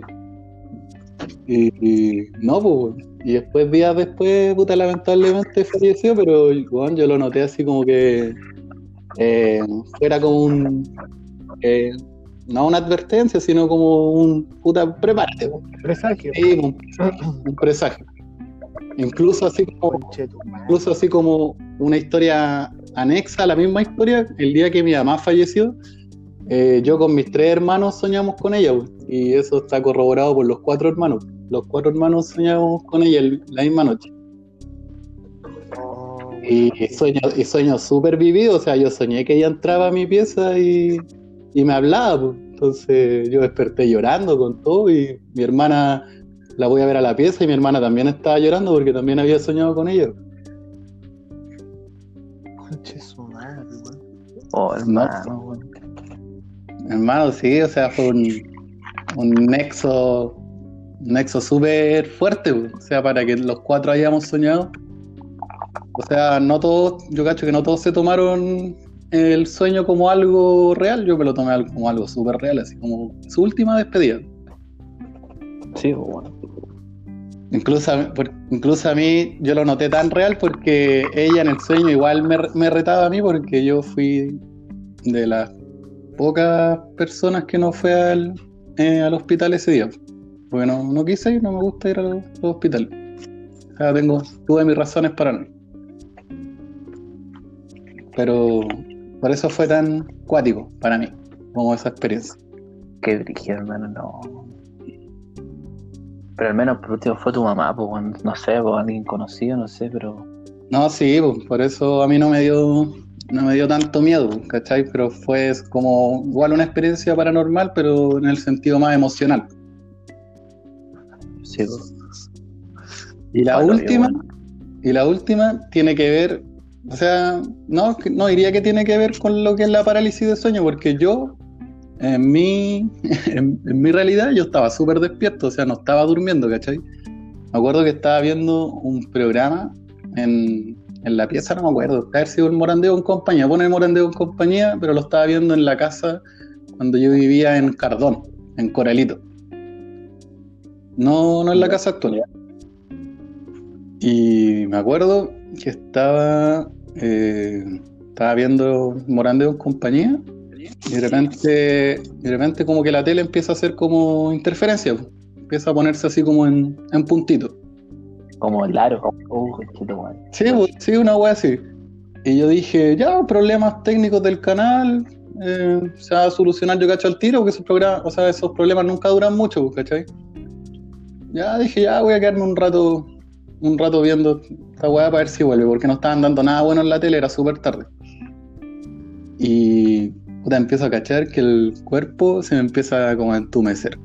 Y, no, pues, y después, días después, puta, lamentablemente falleció, pero bueno, yo lo noté así como que eh, fuera como un. Eh, no una advertencia, sino como un. Puta, prepárate. Presagio. Sí, un, presagio. Incluso así como. Incluso así como una historia anexa a la misma historia, el día que mi mamá falleció, eh, yo con mis tres hermanos soñamos con ella, y eso está corroborado por los cuatro hermanos. Los cuatro hermanos soñamos con ella la misma noche. Oh, y sueño, y sueño súper vivido, o sea, yo soñé que ella entraba a mi pieza y, me hablaba, entonces yo desperté llorando con todo y mi hermana la voy a ver a la pieza y mi hermana también estaba llorando porque también había soñado con ella. Oh, hermano, Hermano, sí, o sea, fue un, un nexo un nexo súper fuerte, o sea, para que los cuatro hayamos soñado. O sea, no todos, yo cacho que no todos se tomaron el sueño como algo real, yo me lo tomé como algo súper real, así como su última despedida. Sí, bueno. Incluso, incluso a mí yo lo noté tan real porque ella en el sueño igual me, retaba a mí porque yo fui de las pocas personas que no fue al, eh, al hospital ese día. Porque no, quise ir, no me gusta ir al, hospital. O sea, tengo, tuve mis razones para no. Pero por eso fue tan cuático para mí, como esa experiencia. Qué brígido, hermano, no. Pero al menos por último fue tu mamá, pues, no sé, pues, alguien conocido, no sé, pero. No, sí, pues, por eso a mí no me dio no me dio tanto miedo, ¿cachai? Pero fue como igual una experiencia paranormal, pero en el sentido más emocional. Y la última, y la última tiene que ver, o sea, no, no diría que tiene que ver con lo que es la parálisis de sueño, porque yo, en mi, *laughs* en, mi realidad, yo estaba súper despierto, o sea, no estaba durmiendo, ¿cachai? Me acuerdo que estaba viendo un programa en, en la pieza, no me acuerdo, haber sido el Morandeo en compañía, pone el Morandeo en compañía, pero lo estaba viendo en la casa cuando yo vivía en Cardón, en Coralito. No, no en la casa actual. Y me acuerdo que estaba, eh, estaba viendo Morandeo en compañía y de repente, de repente como que la tele empieza a hacer como interferencia, empieza a ponerse así como en, en puntito. Como el aro. sí, sí, una wea así. Y yo dije, ya, problemas técnicos del canal, eh, se va a solucionar yo cacho al tiro, porque esos, programas, o sea, esos problemas nunca duran mucho, ¿cachai? Ya dije, ya voy a quedarme un rato, un rato viendo esta weá para ver si vuelve, porque no estaban dando nada bueno en la tele, era súper tarde. Y empiezo a cachar que el cuerpo se me empieza como a entumecer.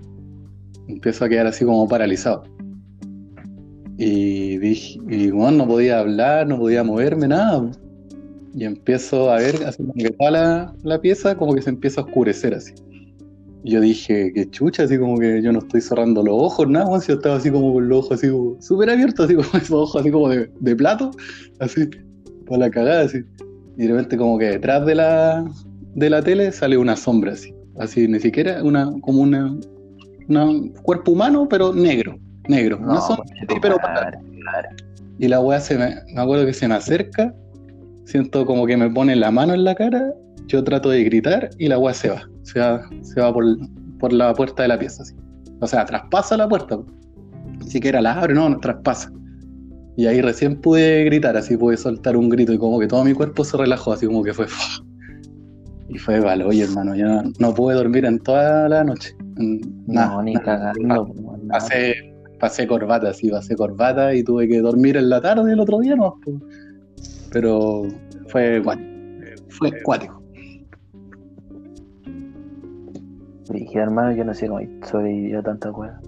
Empiezo a quedar así como paralizado. Y dije, y bueno, no podía hablar, no podía moverme, nada. Y empiezo a ver, así como que toda la, pieza como que se empieza a oscurecer así. Y yo dije, qué chucha, así como que yo no estoy cerrando los ojos, nada, si yo estaba así como con los ojos así súper abiertos, así como *laughs* esos ojos así como de, de plato, así, para la cagada, así. Y de repente como que detrás de la, de la tele sale una sombra así. Así, ni siquiera una, como una, un cuerpo humano, pero negro. Negro. No, sombra, pero Y la weá se me, me acuerdo que se me acerca, siento como que me pone la mano en la cara, yo trato de gritar y la weá se va. Se va, se va por, por la puerta de la pieza así. O sea, traspasa la puerta. Ni siquiera la abre, no, no traspasa. Y ahí recién pude gritar, así pude soltar un grito y como que todo mi cuerpo se relajó, así como que fue... Y fue, vale, oye hermano, yo no, pude dormir en toda la noche. no, ni cagando. Pasé, pasé corbata, sí, pasé corbata y tuve que dormir en la tarde el otro día, ¿no? Pero fue, bueno, fue acuático. Dije, hermano, yo no sé cómo sobrevivió tanta cueva.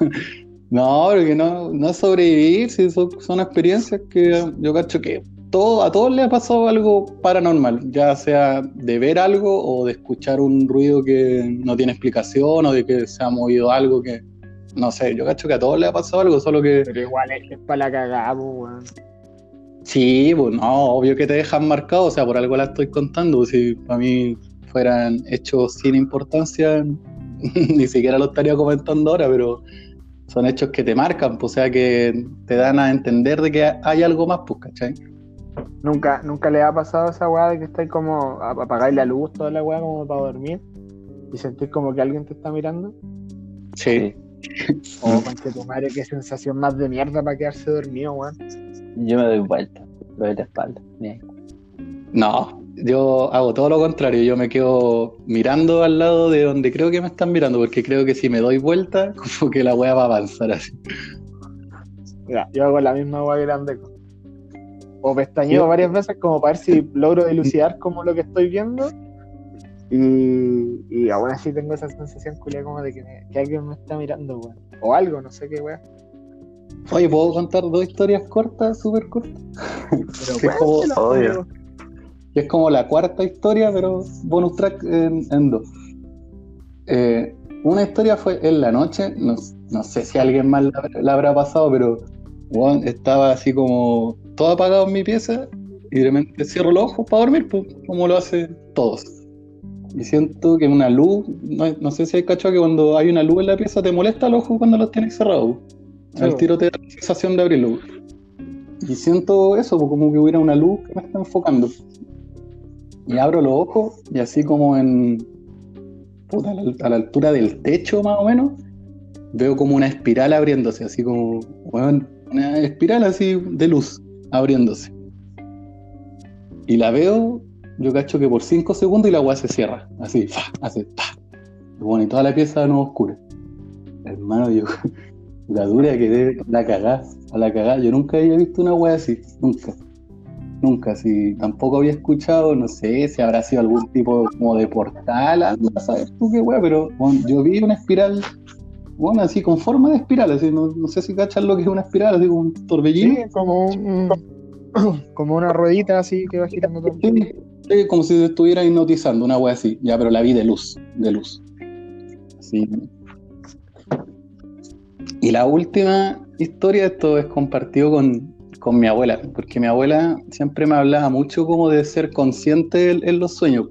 *laughs* No, porque no, no sobrevivir, si son, son experiencias que yo cacho que todo, a todos les ha pasado algo paranormal, ya sea de ver algo o de escuchar un ruido que no tiene explicación o de que se ha movido algo que, no sé, yo cacho que a todos les ha pasado algo, solo que... Pero igual es, para la cagada, weón. Sí, pues no, obvio que te dejan marcado, o sea, por algo la estoy contando, si para mí fueran hechos sin importancia, *laughs* ni siquiera lo estaría comentando ahora, pero son hechos que te marcan, pues, o sea, que te dan a entender de que hay algo más, pues, ¿cachai? ¿Nunca, nunca le ha pasado esa weá de que estáis como a apagar la luz, toda la weá como para dormir y sentir como que alguien te está mirando? Sí. *laughs* O con tu madre, qué sensación más de mierda para quedarse dormido, weón. Yo me doy vuelta, doy la espalda. No, yo hago todo lo contrario, yo me quedo mirando al lado de donde creo que me están mirando, porque creo que si me doy vuelta, *laughs* como que la weá va a avanzar así. Mira, yo hago la misma weá grande. O pestañeo varias veces como para ver si *laughs* logro dilucidar como lo que estoy viendo. Y, y aún así tengo esa sensación culia como de que, alguien me está mirando, weón. O algo, no sé qué weá. Oye, ¿puedo contar dos historias cortas, súper cortas? Pero *laughs* bueno, es como la cuarta historia, pero bonus track en, dos. Eh, una historia fue en la noche, no, sé si alguien más la, habrá pasado, pero estaba así como todo apagado en mi pieza y de repente cierro los ojos para dormir, pues, como lo hacen todos. Y siento que una luz, no, sé si hay cachado que cuando hay una luz en la pieza te molesta el ojo cuando los tienes cerrados. El tiro te da la sensación de abrirlo. Y siento eso, como que hubiera una luz que me está enfocando. Y abro los ojos y así como en. Puta, a la, altura del techo más o menos, veo como una espiral abriéndose, así como. una espiral así de luz abriéndose. Y la veo, yo cacho que por 5 segundos y la agua se cierra. Así, fa, hace, pa. Bueno, y toda la pieza no oscura. Hermano, yo. *laughs* La dura que debe, la cagá, a la cagá. Yo nunca había visto una wea así, nunca nunca, si tampoco había escuchado, no sé si habrá sido algún tipo como de portal, algo, sabes tú qué weá, pero yo vi una espiral, bueno, así con forma de espiral, así, no, sé si cachan lo que es una espiral, así como un torbellino. Sí, como, *coughs* como una ruedita así que va girando todo. Sí, como si se estuviera hipnotizando, una wea así, ya, pero la vi de luz, de luz. Sí. Y la última historia, esto es compartido con, con mi abuela, porque mi abuela siempre me hablaba mucho como de ser consciente en, los sueños.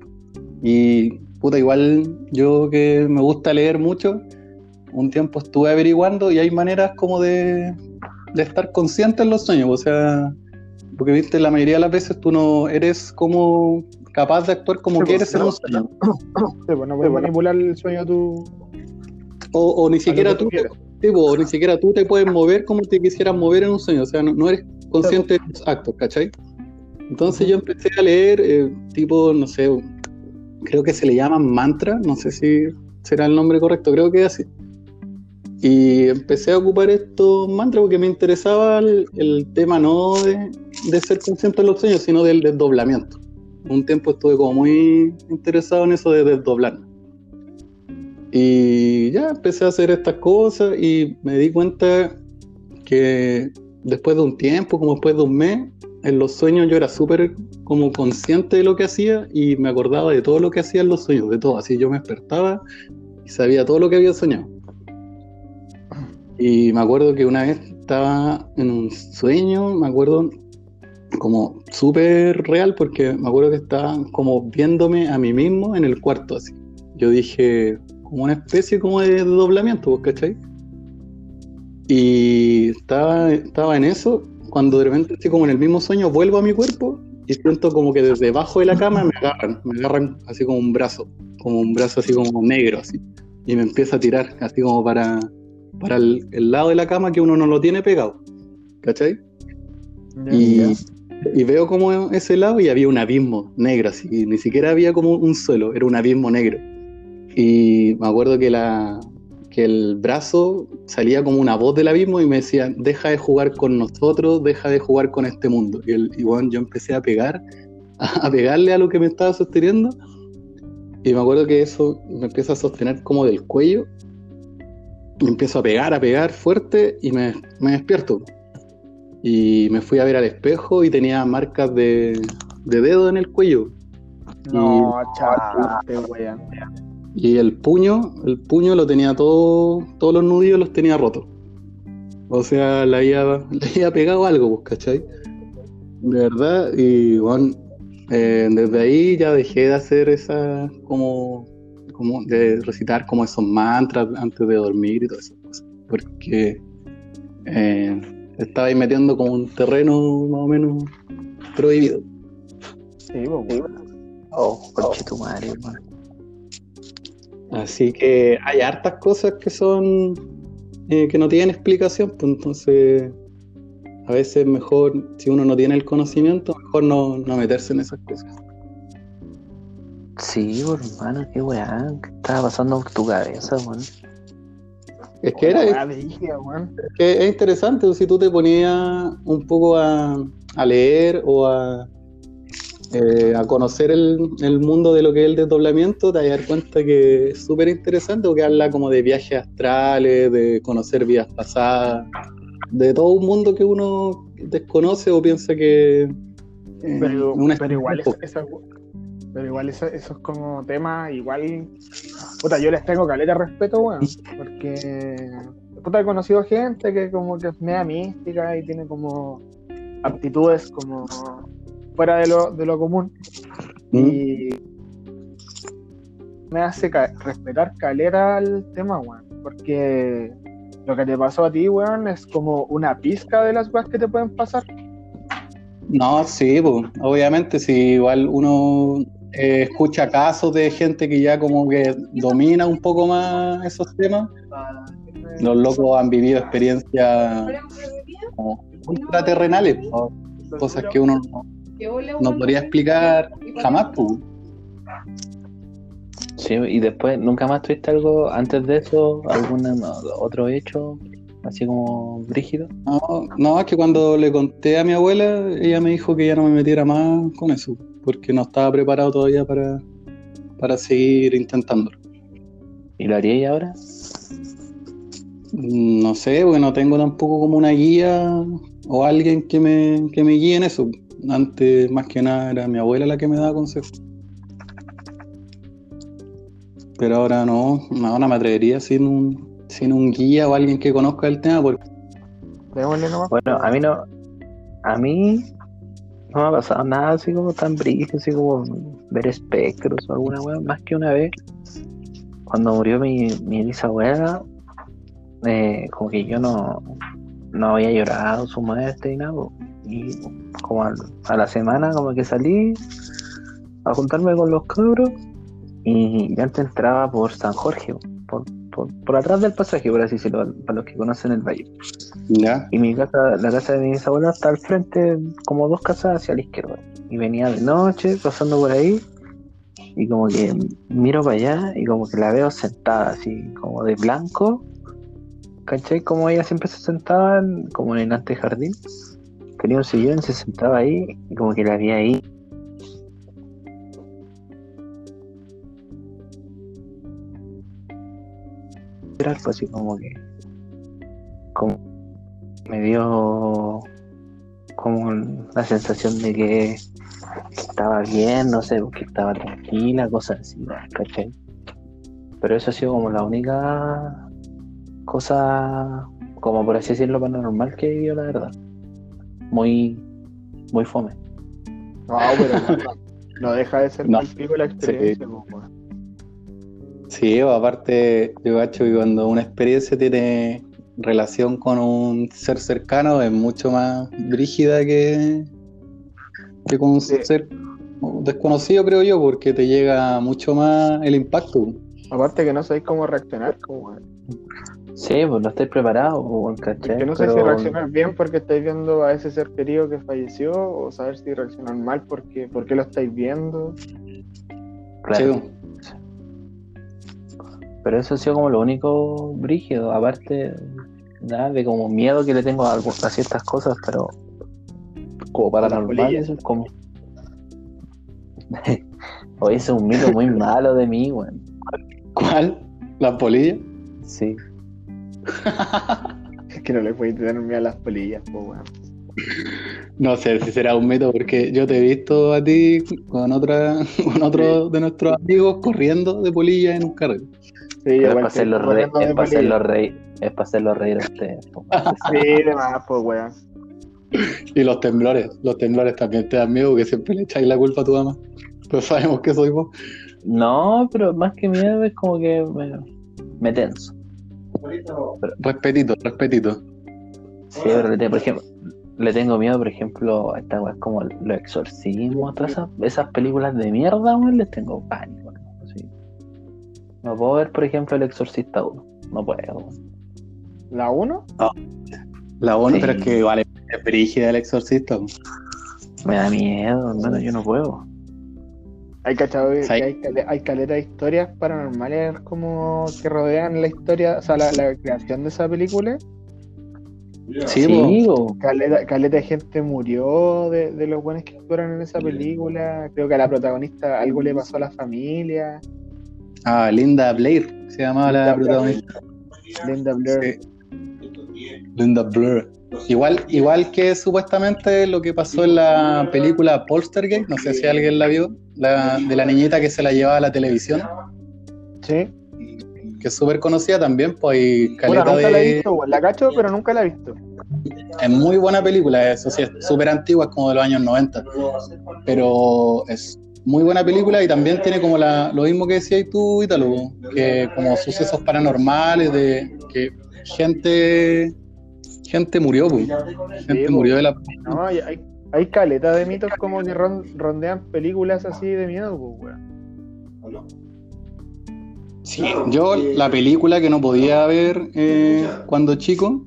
Y puta, igual yo que me gusta leer mucho, un tiempo estuve averiguando y hay maneras como de, de estar consciente en los sueños. O sea, Porque viste, la mayoría de las veces tú no eres como capaz de actuar como quieres en un sueño. *coughs* Pues, no puedes manipular el sueño tú. O, ni siquiera tú, o ni siquiera tú te puedes mover como te quisieras mover en un sueño. O sea, no, eres consciente de tus actos, ¿cachai? Entonces yo empecé a leer, eh, tipo, no sé, creo que se le llaman mantra, no sé si será el nombre correcto, creo que es así. Y empecé a ocupar estos mantras porque me interesaba el, tema no de, ser consciente de los sueños, sino del desdoblamiento. Un tiempo estuve como muy interesado en eso de desdoblarme. Y ya empecé a hacer estas cosas y me di cuenta que después de un tiempo, como después de un mes, en los sueños yo era súper como consciente de lo que hacía y me acordaba de todo lo que hacía en los sueños, de todo. Así yo me despertaba y sabía todo lo que había soñado. Y me acuerdo que una vez estaba en un sueño, me acuerdo como súper real porque me acuerdo que estaba como viéndome a mí mismo en el cuarto así. Yo dije, como una especie como de doblamiento, ¿cachai? Y estaba, estaba en eso cuando de repente así como en el mismo sueño vuelvo a mi cuerpo y siento como que desde debajo de la cama me agarran, me agarran así como un brazo, como un brazo así como negro así. Y me empieza a tirar así como para, para el, lado de la cama que uno no lo tiene pegado. ¿Cachai? y, y, veo como ese lado y había un abismo negro así, ni siquiera había como un suelo, era un abismo negro. Y me acuerdo que la, que el brazo salía como una voz del abismo y me decía, deja de jugar con nosotros, deja de jugar con este mundo. Y, el, bueno, yo empecé a pegar, *laughs* a pegarle a lo que me estaba sosteniendo. Y me acuerdo que eso me empieza a sostener como del cuello. Empiezo a pegar, a pegar fuerte y me, me despierto. Y me fui a ver al espejo y tenía marcas de, de dedo en el cuello. No, chaval, y el puño, el puño lo tenía todo, todos los nudillos los tenía rotos. O sea, le había, *laughs* le había pegado algo, pues, ¿cachai? De verdad, y bueno, eh, desde ahí ya dejé de hacer esa, como, como, de recitar como esos mantras antes de dormir y todas esas cosas. Porque eh, estaba ahí metiendo como un terreno más o menos prohibido. Sí, pues, Oh, tu madre, hermano. Así que hay hartas cosas que son eh, que no tienen explicación, pues entonces a veces es mejor, si uno no tiene el conocimiento, mejor no, meterse en esas cosas. Sí, hermano, qué weá, ¿qué estaba pasando por tu cabeza, weón? Es que era. Es, que es interesante, si tú te ponías un poco a, a leer o a, eh, a conocer el, mundo de lo que es el desdoblamiento, te vas a dar cuenta que es súper interesante porque habla como de viajes astrales, de conocer vidas pasadas, de todo un mundo que uno desconoce o piensa que... Eh, pero, igual eso, pero igual eso, es como tema, igual, puta, yo les tengo caleta respeto, weón, porque puta, he conocido gente que como que es media mística y tiene como aptitudes como fuera de lo, de lo común. Mm. Y me hace respetar calera el tema, weón. Porque lo que te pasó a ti, weón, es como una pizca de las cosas que te pueden pasar. No, sí, pues, obviamente, si igual uno eh, escucha casos de gente que ya como que domina un poco más esos temas, los locos han vivido experiencias como ultraterrenales, cosas que uno no, no podría explicar jamás, pues. Sí, y después, ¿nunca más tuviste algo antes de eso? ¿Algún otro hecho? Así como brígido. No, no, es que cuando le conté a mi abuela, ella me dijo que ya no me metiera más con eso, porque no estaba preparado todavía para, para seguir intentándolo. ¿Y lo haría ahora? Mm, no sé, porque no tengo tampoco como una guía o alguien que me, que me guíe en eso. Antes, más que nada, era mi abuela la que me daba consejos. Pero ahora no, ahora me atrevería sin un, sin un guía o alguien que conozca el tema. Porque... Bueno, a mí no. A mí no me ha pasado nada así como tan brillo, así como ver espectros o alguna weá. Más que una vez, cuando murió mi, mi bisabuela, eh, como que yo no, no había llorado su muerte y nada Y como a, la semana, como que salí a juntarme con los cabros y antes entraba por San Jorge, por, atrás del pasaje, por así decirlo, para los que conocen el valle. Y mi casa, la casa de mis abuelos está al frente, como dos casas hacia la izquierda. Y venía de noche, pasando por ahí, y como que miro para allá y como que la veo sentada, así como de blanco. ¿Cachai? Como ella siempre se sentaba como en el antejardín. Tenía un sillón, se sentaba ahí y como que la vi ahí fue así como que como me dio como la sensación de que estaba bien, no sé, que estaba tranquila, cosas así, ¿cachai? Pero eso ha sido como la única cosa, como por así decirlo, paranormal que he vivido, la verdad. Muy, muy fome. No, pero no, deja de ser no, la experiencia. Sí, aparte, yo cacho que cuando una experiencia tiene relación con un ser cercano es mucho más brígida que, que con un ser desconocido, creo yo, porque te llega mucho más el impacto. Aparte que no sabéis cómo reaccionar, como... Sí, pues no estáis preparados, ¿cachai? que no sé si reaccionar bien porque estáis viendo a ese ser querido que falleció, o saber si reaccionar mal porque, porque lo estáis viendo. Claro. Pero eso ha sido como lo único brígido, aparte nada de como miedo que le tengo a, a ciertas cosas, pero como para paranormal, eso es como. *laughs* Oye, ese es un mito muy malo de mí, weón. ¿Cuál? ¿La polilla? Sí. *laughs* es que no le puedes tener miedo a las polillas, weón. No sé si será un mito, porque yo te he visto a ti con otra, *laughs* con otro de nuestros amigos corriendo de polilla en un carro. Sí, es para hacerlo reír, es para hacerlo reír, es para hacerlo reír sí, más, pues weón. Y los temblores, los temblores también te dan miedo que siempre le echáis la culpa a tu mamá. Pero sabemos que soy vos. No, pero más que miedo es como que me, me tenso. respetito, respetito. Sí, pero por ejemplo, le tengo miedo, por ejemplo, a estas weas como los exorcismos, todas esas, esas películas de mierda, weón, les tengo pánico. No puedo ver, por ejemplo, El Exorcista 1. No puedo. ¿La 1? No. La 1, pero es que vale, es brígida El Exorcista. Me da miedo, hermano, yo no puedo. Hay cachado hay, hay caleta de historias paranormales como que rodean la historia, o sea, la, creación de esa película. Sí, sí caleta, de gente murió de, de los buenos que actuaron en esa película. Creo que a la protagonista algo le pasó a la familia. Ah, Linda Blair se llamaba la protagonista. Linda Blair. Linda Blair. Igual, igual que supuestamente lo que pasó en la película Polstergate, no sé si alguien la vio, la, de la niñita que se la llevaba a la televisión. Sí. Que es súper conocida también, pues caleta nunca la he visto, la cacho, pero nunca la he visto. Es muy buena película, eso sí, es súper antigua, es como de los años 90. Pero es muy buena película y también tiene como la, lo mismo que decías tú, Ítalo, que como sucesos paranormales de que gente gente murió, gente murió de la No, hay, hay caleta de mitos como que rondean películas así de miedo, pues, Sí, yo la película que no podía ver eh, cuando chico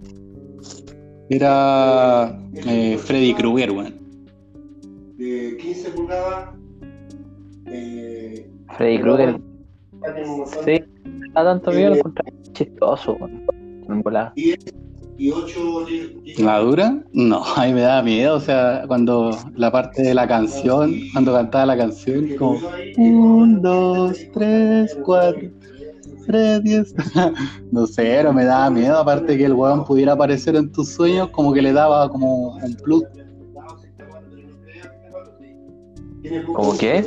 era eh, Freddy Krueger, weón. De 15 pulgadas Freddy Krueger. Sí, da tanto miedo, lo chistoso, Y, y ¿La dura? No, *laughs* ahí me da miedo, o sea, cuando la parte de la canción, cuando cantaba la canción, como un, dos, tres, cuatro, tres, diez. *laughs* no sé, pero me daba miedo, aparte que el weón pudiera aparecer en tus sueños, como que le daba como un plus. ¿Cómo qué?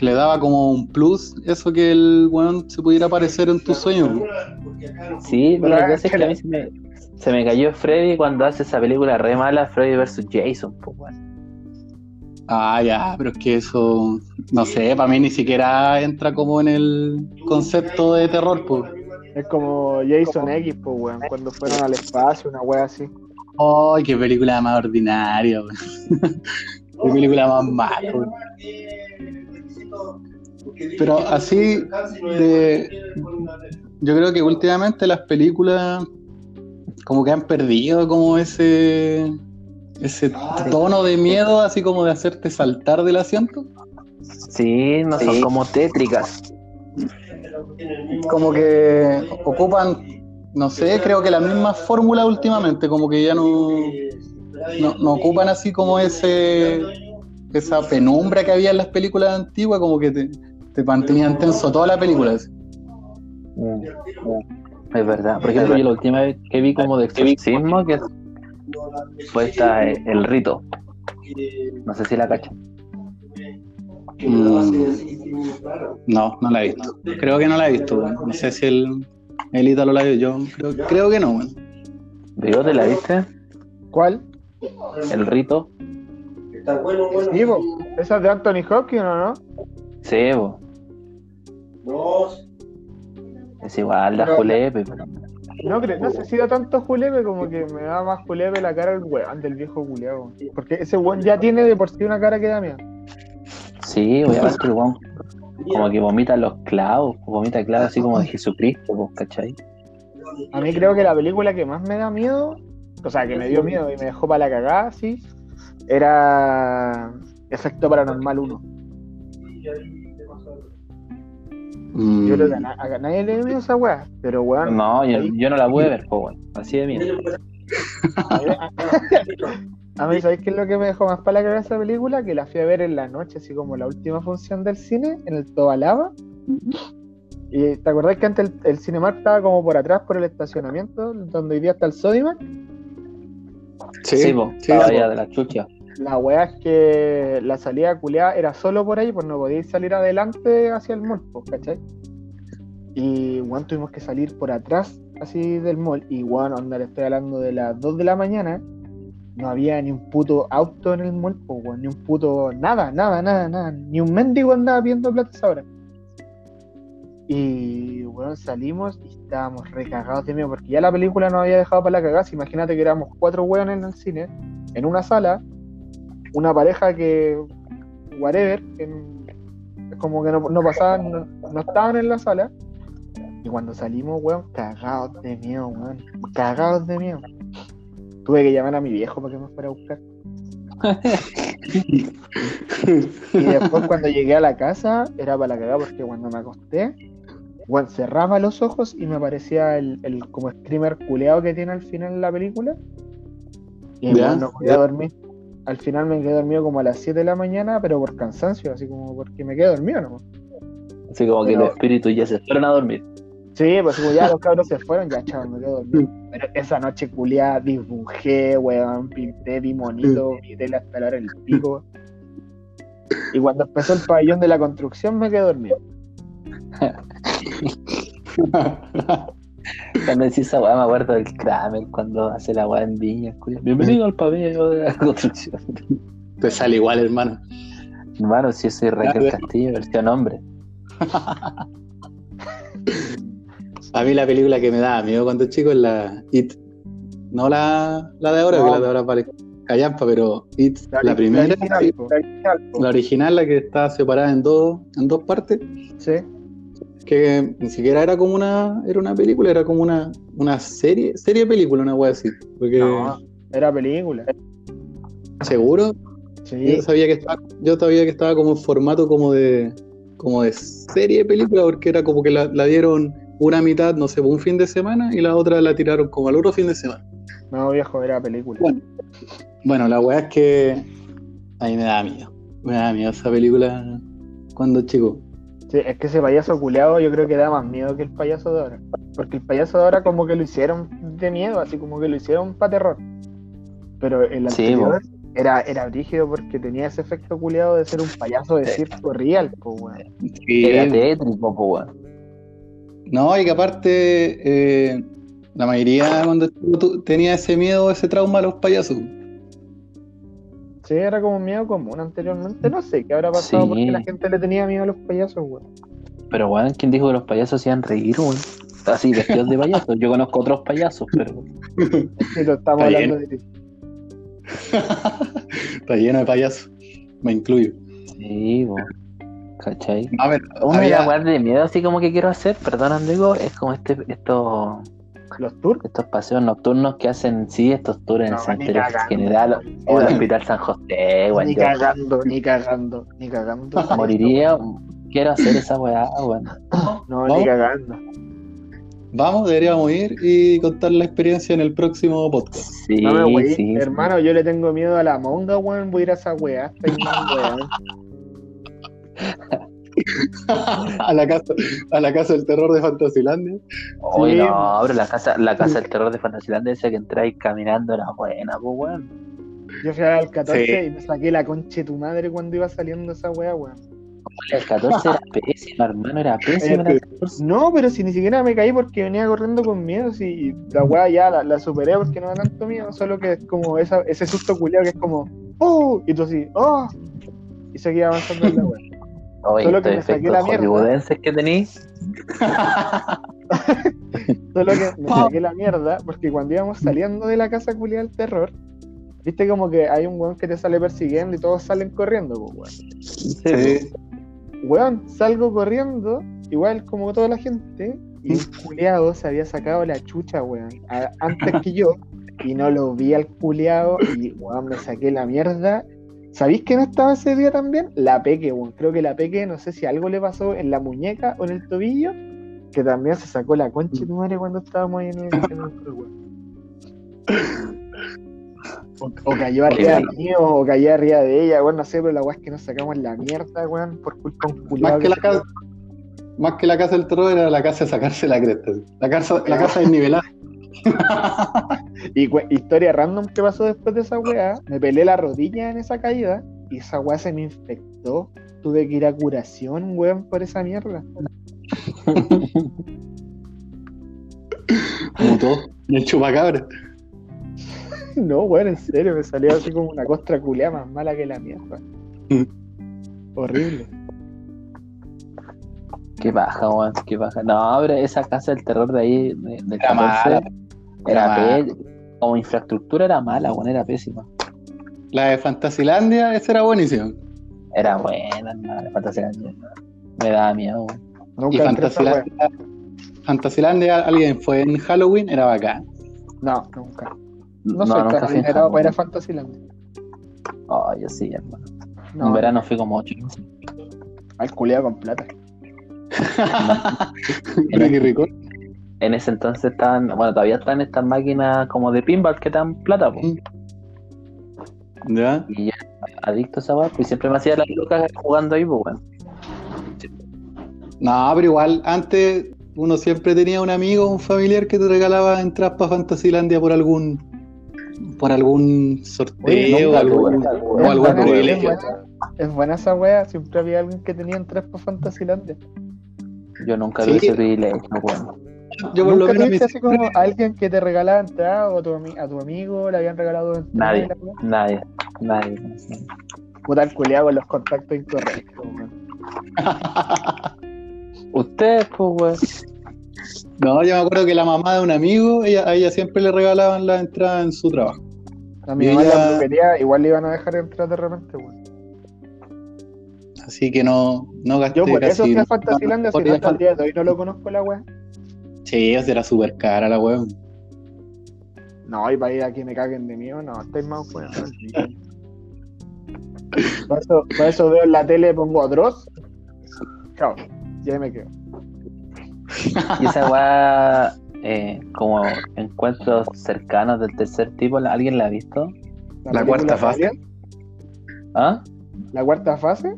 Le daba como un plus eso que el weón se pudiera aparecer en tus sueños. Sí, pero la cosa es que a mí se me, se me cayó Freddy cuando hace esa película re mala, Freddy vs. Jason, pues Ah, ya, pero es que eso, no sé, para mí ni siquiera entra como en el concepto de terror, pues. Es como Jason X, pues, weón, cuando fueron al espacio, una wea así. ¡Ay, qué película más ordinaria! *laughs* qué película más mala. Pero así, de, yo creo que últimamente las películas como que han perdido como ese ese tono de miedo, así como de hacerte saltar del asiento. Sí, no son como tétricas. Como que ocupan, no sé, creo que la misma fórmula últimamente, como que ya no, no, ocupan así como ese esa penumbra que había en las películas antiguas, como que te, te mantenían tenso toda la película. Mm, es verdad. Por ejemplo, yo la última vez que vi como de exorcismo, que fue esta, eh, el rito. No sé si la cacha. Mm, no, no la he visto. Creo que no la he visto. No sé si el, el Ítalo la vio. Yo creo, creo que no. ¿Digo, te la viste? ¿Cuál? El rito. Está bueno, bueno. ¿Esa es de Anthony Hopkins o no? Sí, bo. Es igual, la Julepe, pero... No, no sé si da tanto Julepe como que me da más Julepe la cara del weón, del viejo culeado. Porque ese weón ya tiene de por sí una cara que da miedo. Sí, obviamente el weón como que vomita los clavos, vomita clavos así como de Jesucristo, pues, ¿cachai? A mí creo que la película que más me da miedo, o sea, que me dio miedo y me dejó para la cagada, sí, era Efecto Paranormal 1. Mm. Yo creo que a, nadie le dio esa weá, pero weón. No, yo, no la voy a ver, weón. Así de miedo. *laughs* a mí, ¿sabéis qué es lo que me dejó más para la cabeza esa película? Que la fui a ver en la noche, así como la última función del cine, en el Tobalaba. ¿Y te acordás que antes el, Cinemark estaba como por atrás, por el estacionamiento, donde hoy día está el Sodimac? Sí, sí, sí de la chucha. La weá es que la salida culiada era solo por ahí, pues no podíais salir adelante hacia el mall, pues, ¿cachai? Y bueno, tuvimos que salir por atrás así del mall. Y bueno, andar, estoy hablando de las 2 de la mañana. No había ni un puto auto en el mall, pues, ni un puto nada, nada, nada, nada. Ni un mendigo andaba viendo plata ahora. Y bueno, salimos y estábamos recagados de miedo porque ya la película nos había dejado para la cagada. Imagínate que éramos cuatro hueones en el cine, en una sala, una pareja que, whatever, que como que no, no pasaban, no, estaban en la sala. Y cuando salimos, weón, cagados de miedo, weón. Cagados de miedo. Tuve que llamar a mi viejo para que me fuera a buscar. *laughs* y después cuando llegué a la casa, era para la cagada porque cuando me acosté, bueno, cerraba los ojos y me aparecía el, el como screamer culeado que tiene al final la película. Y bueno, no podía dormir al final me quedé dormido como a las 7 de la mañana, pero por cansancio, así como porque me quedé dormido, ¿no? Así como que los espíritus ya se fueron a dormir. Sí, pues como ya los cabros se fueron, ya chaval, me quedé dormido. *laughs* Pero esa noche culiada dibujé, weón, pinté, vi monito, vi la hasta el pico. Y cuando empezó el pabellón de la construcción me quedé dormido. *laughs* *laughs* Cuando decís esa weá, me acuerdo del Kramer cuando hace la weá en Viña. Bienvenido al pabellón de la construcción. Te sale igual, hermano. Hermano, si ese soy Raquel Castillo, versión hombre. *laughs* A mí la película que me daba miedo cuando chico es la It. No la, la de ahora, que la de ahora vale callampa, pero It, la, primera, la original, la original, la que está separada en dos, en dos partes. Sí que ni siquiera era como una era una película, era como una, una serie, serie película, una wea así. Porque... No, era película. ¿Seguro? Sí. Yo sabía que estaba, yo sabía que estaba como en formato como de como de serie de película, porque era como que la, dieron una mitad, no sé, un fin de semana y la otra la tiraron como al otro fin de semana. No, viejo, era película. Bueno, bueno la weá es que a mí me da miedo. Me da miedo esa película cuando chico. Sí, es que ese payaso culeado yo creo que da más miedo que el payaso de ahora. Porque el payaso de ahora como que lo hicieron de miedo, así como que lo hicieron para terror. Pero el anterior era, era brígido porque tenía ese efecto culeado de ser un payaso de circo real, pues weón. era tétrico, weón. No, y que aparte eh, la mayoría cuando tenía ese miedo, ese trauma a los payasos. Sí, era como un miedo común anteriormente. No sé qué habrá pasado porque la gente le tenía miedo a los payasos, weón. Pero, weón, ¿quién dijo que los payasos hacían reír, weón? así vestidos de payasos. Yo conozco otros payasos, pero. pero estamos hablando de ti. Está lleno de payasos. Me incluyo. Sí, bo. ¿Cachai? A ver, una había... de las de miedo así como que quiero hacer, perdón, digo, es como este, estos los tours, estos paseos nocturnos que hacen, sí, estos tours en el cementerio general o el hospital San José, Ni cagando, ni cagando, ni *laughs* cagando. Moriría, quiero hacer esa weá, weón. No, ni cagando. Vamos, deberíamos ir y contar la experiencia en el próximo podcast. Sí, sí hermano, yo le tengo miedo a la monga, weón. Voy a ir a esa weá. *laughs* *laughs* a la casa a la casa del terror de Fantasilandia. Oye, no, abre la casa, la casa del terror de Fantasilandia, esa que entráis caminando era buena, pues weón. Yo fui al 14 y me saqué la concha de tu madre cuando iba saliendo esa weá, weón. El 14 era pésimo, hermano, era pésimo. No, pero si ni siquiera me caí porque venía corriendo con miedo, si la weá ya la, superé porque no da tanto miedo, solo que es como esa, ese susto culiado que es como, ¡oh! Y tú así, ¡oh! Y seguía avanzando en la weá. Solo que me saqué la mierda. que tenéis. *laughs* Solo que me saqué la mierda porque cuando íbamos saliendo de la casa culiada del terror, viste como que hay un weón que te sale persiguiendo y todos salen corriendo, pues weón. Sí. Weón, salgo corriendo, igual como toda la gente, y un *laughs* culiado se había sacado la chucha, weón, antes que yo, y no lo vi al culiado, y weón, me saqué la mierda ¿Sabéis que no estaba ese día también? La Peque, weón. Creo que la Peque, no sé si algo le pasó en la muñeca o en el tobillo, que también se sacó la concha de tu madre cuando estábamos ahí en el, O, cayó arriba de mí o cayó arriba de ella, weón, no sé, pero la weá es que nos sacamos la mierda, weón, por culpa de un culiado. Más que, la casa, más que la casa del terror era la casa de sacarse la cresta. La casa, la casa desnivelada. *laughs* y historia random que pasó después de esa weá, me pelé la rodilla en esa caída y esa weá se me infectó. Tuve que ir a curación, weón, por esa mierda. Mutó. El chupacabra. No, weón, en serio, me salió así como una costra culeada más mala que la mierda. Mm. Horrible. Qué baja, weón, qué baja. No, pero esa casa del terror de ahí, de, de era, era como infraestructura era mala, bueno, era pésima. La de Fantasilandia, esa era buenísima. Era buena, la de Fantasilandia. Me daba miedo. Nunca y Fantasilandia, Fantasilandia, alguien fue en Halloween, era bacán. No, nunca. No, soy tan adinerado para ir a Fantasilandia. Oh, yo sí, hermano. en verano fui como 8 Al culiado con plata. *laughs* Mira qué rico en ese entonces estaban, bueno, todavía están estas máquinas como de pinball que dan plata, pues. ¿Ya? Y ya, adicto a esa weá, pues siempre me hacía las locas jugando ahí, pues, bueno. No, pero igual, antes uno siempre tenía un amigo, un familiar que te regalaba entradas para Fantasilandia por algún por algún sorteo o algún, o algún privilegio. Es buena esa wea, siempre había alguien que tenía entradas para Fantasilandia. Yo nunca vi ese privilegio, bueno. Yo por lo menos así como alguien que te regalaba entrada o a tu, a tu amigo le habían regalado Nadie, nadie, nadie. Puta el culeado con los contactos incorrectos, *laughs* Ustedes, pues, No, yo me acuerdo que la mamá de un amigo, ella, a ella siempre le regalaban la entrada en su trabajo. A mi mamá la igual le iban a dejar entrar de repente, weón. Así que no, no gasté Yo por eso fui a Fantasylandia, si no hasta el día de hoy no lo conozco la weá. Sí, era súper cara la weón. No, y para ir a que me caguen de mí, no, estáis más weón. por, eso, por eso veo en la tele, pongo Dross. Chao, ya me quedo. Y esa weá, eh, como encuentros cercanos del tercer tipo, ¿alguien la ha visto? ¿La, cuarta fase? ¿Ah? ¿La cuarta fase?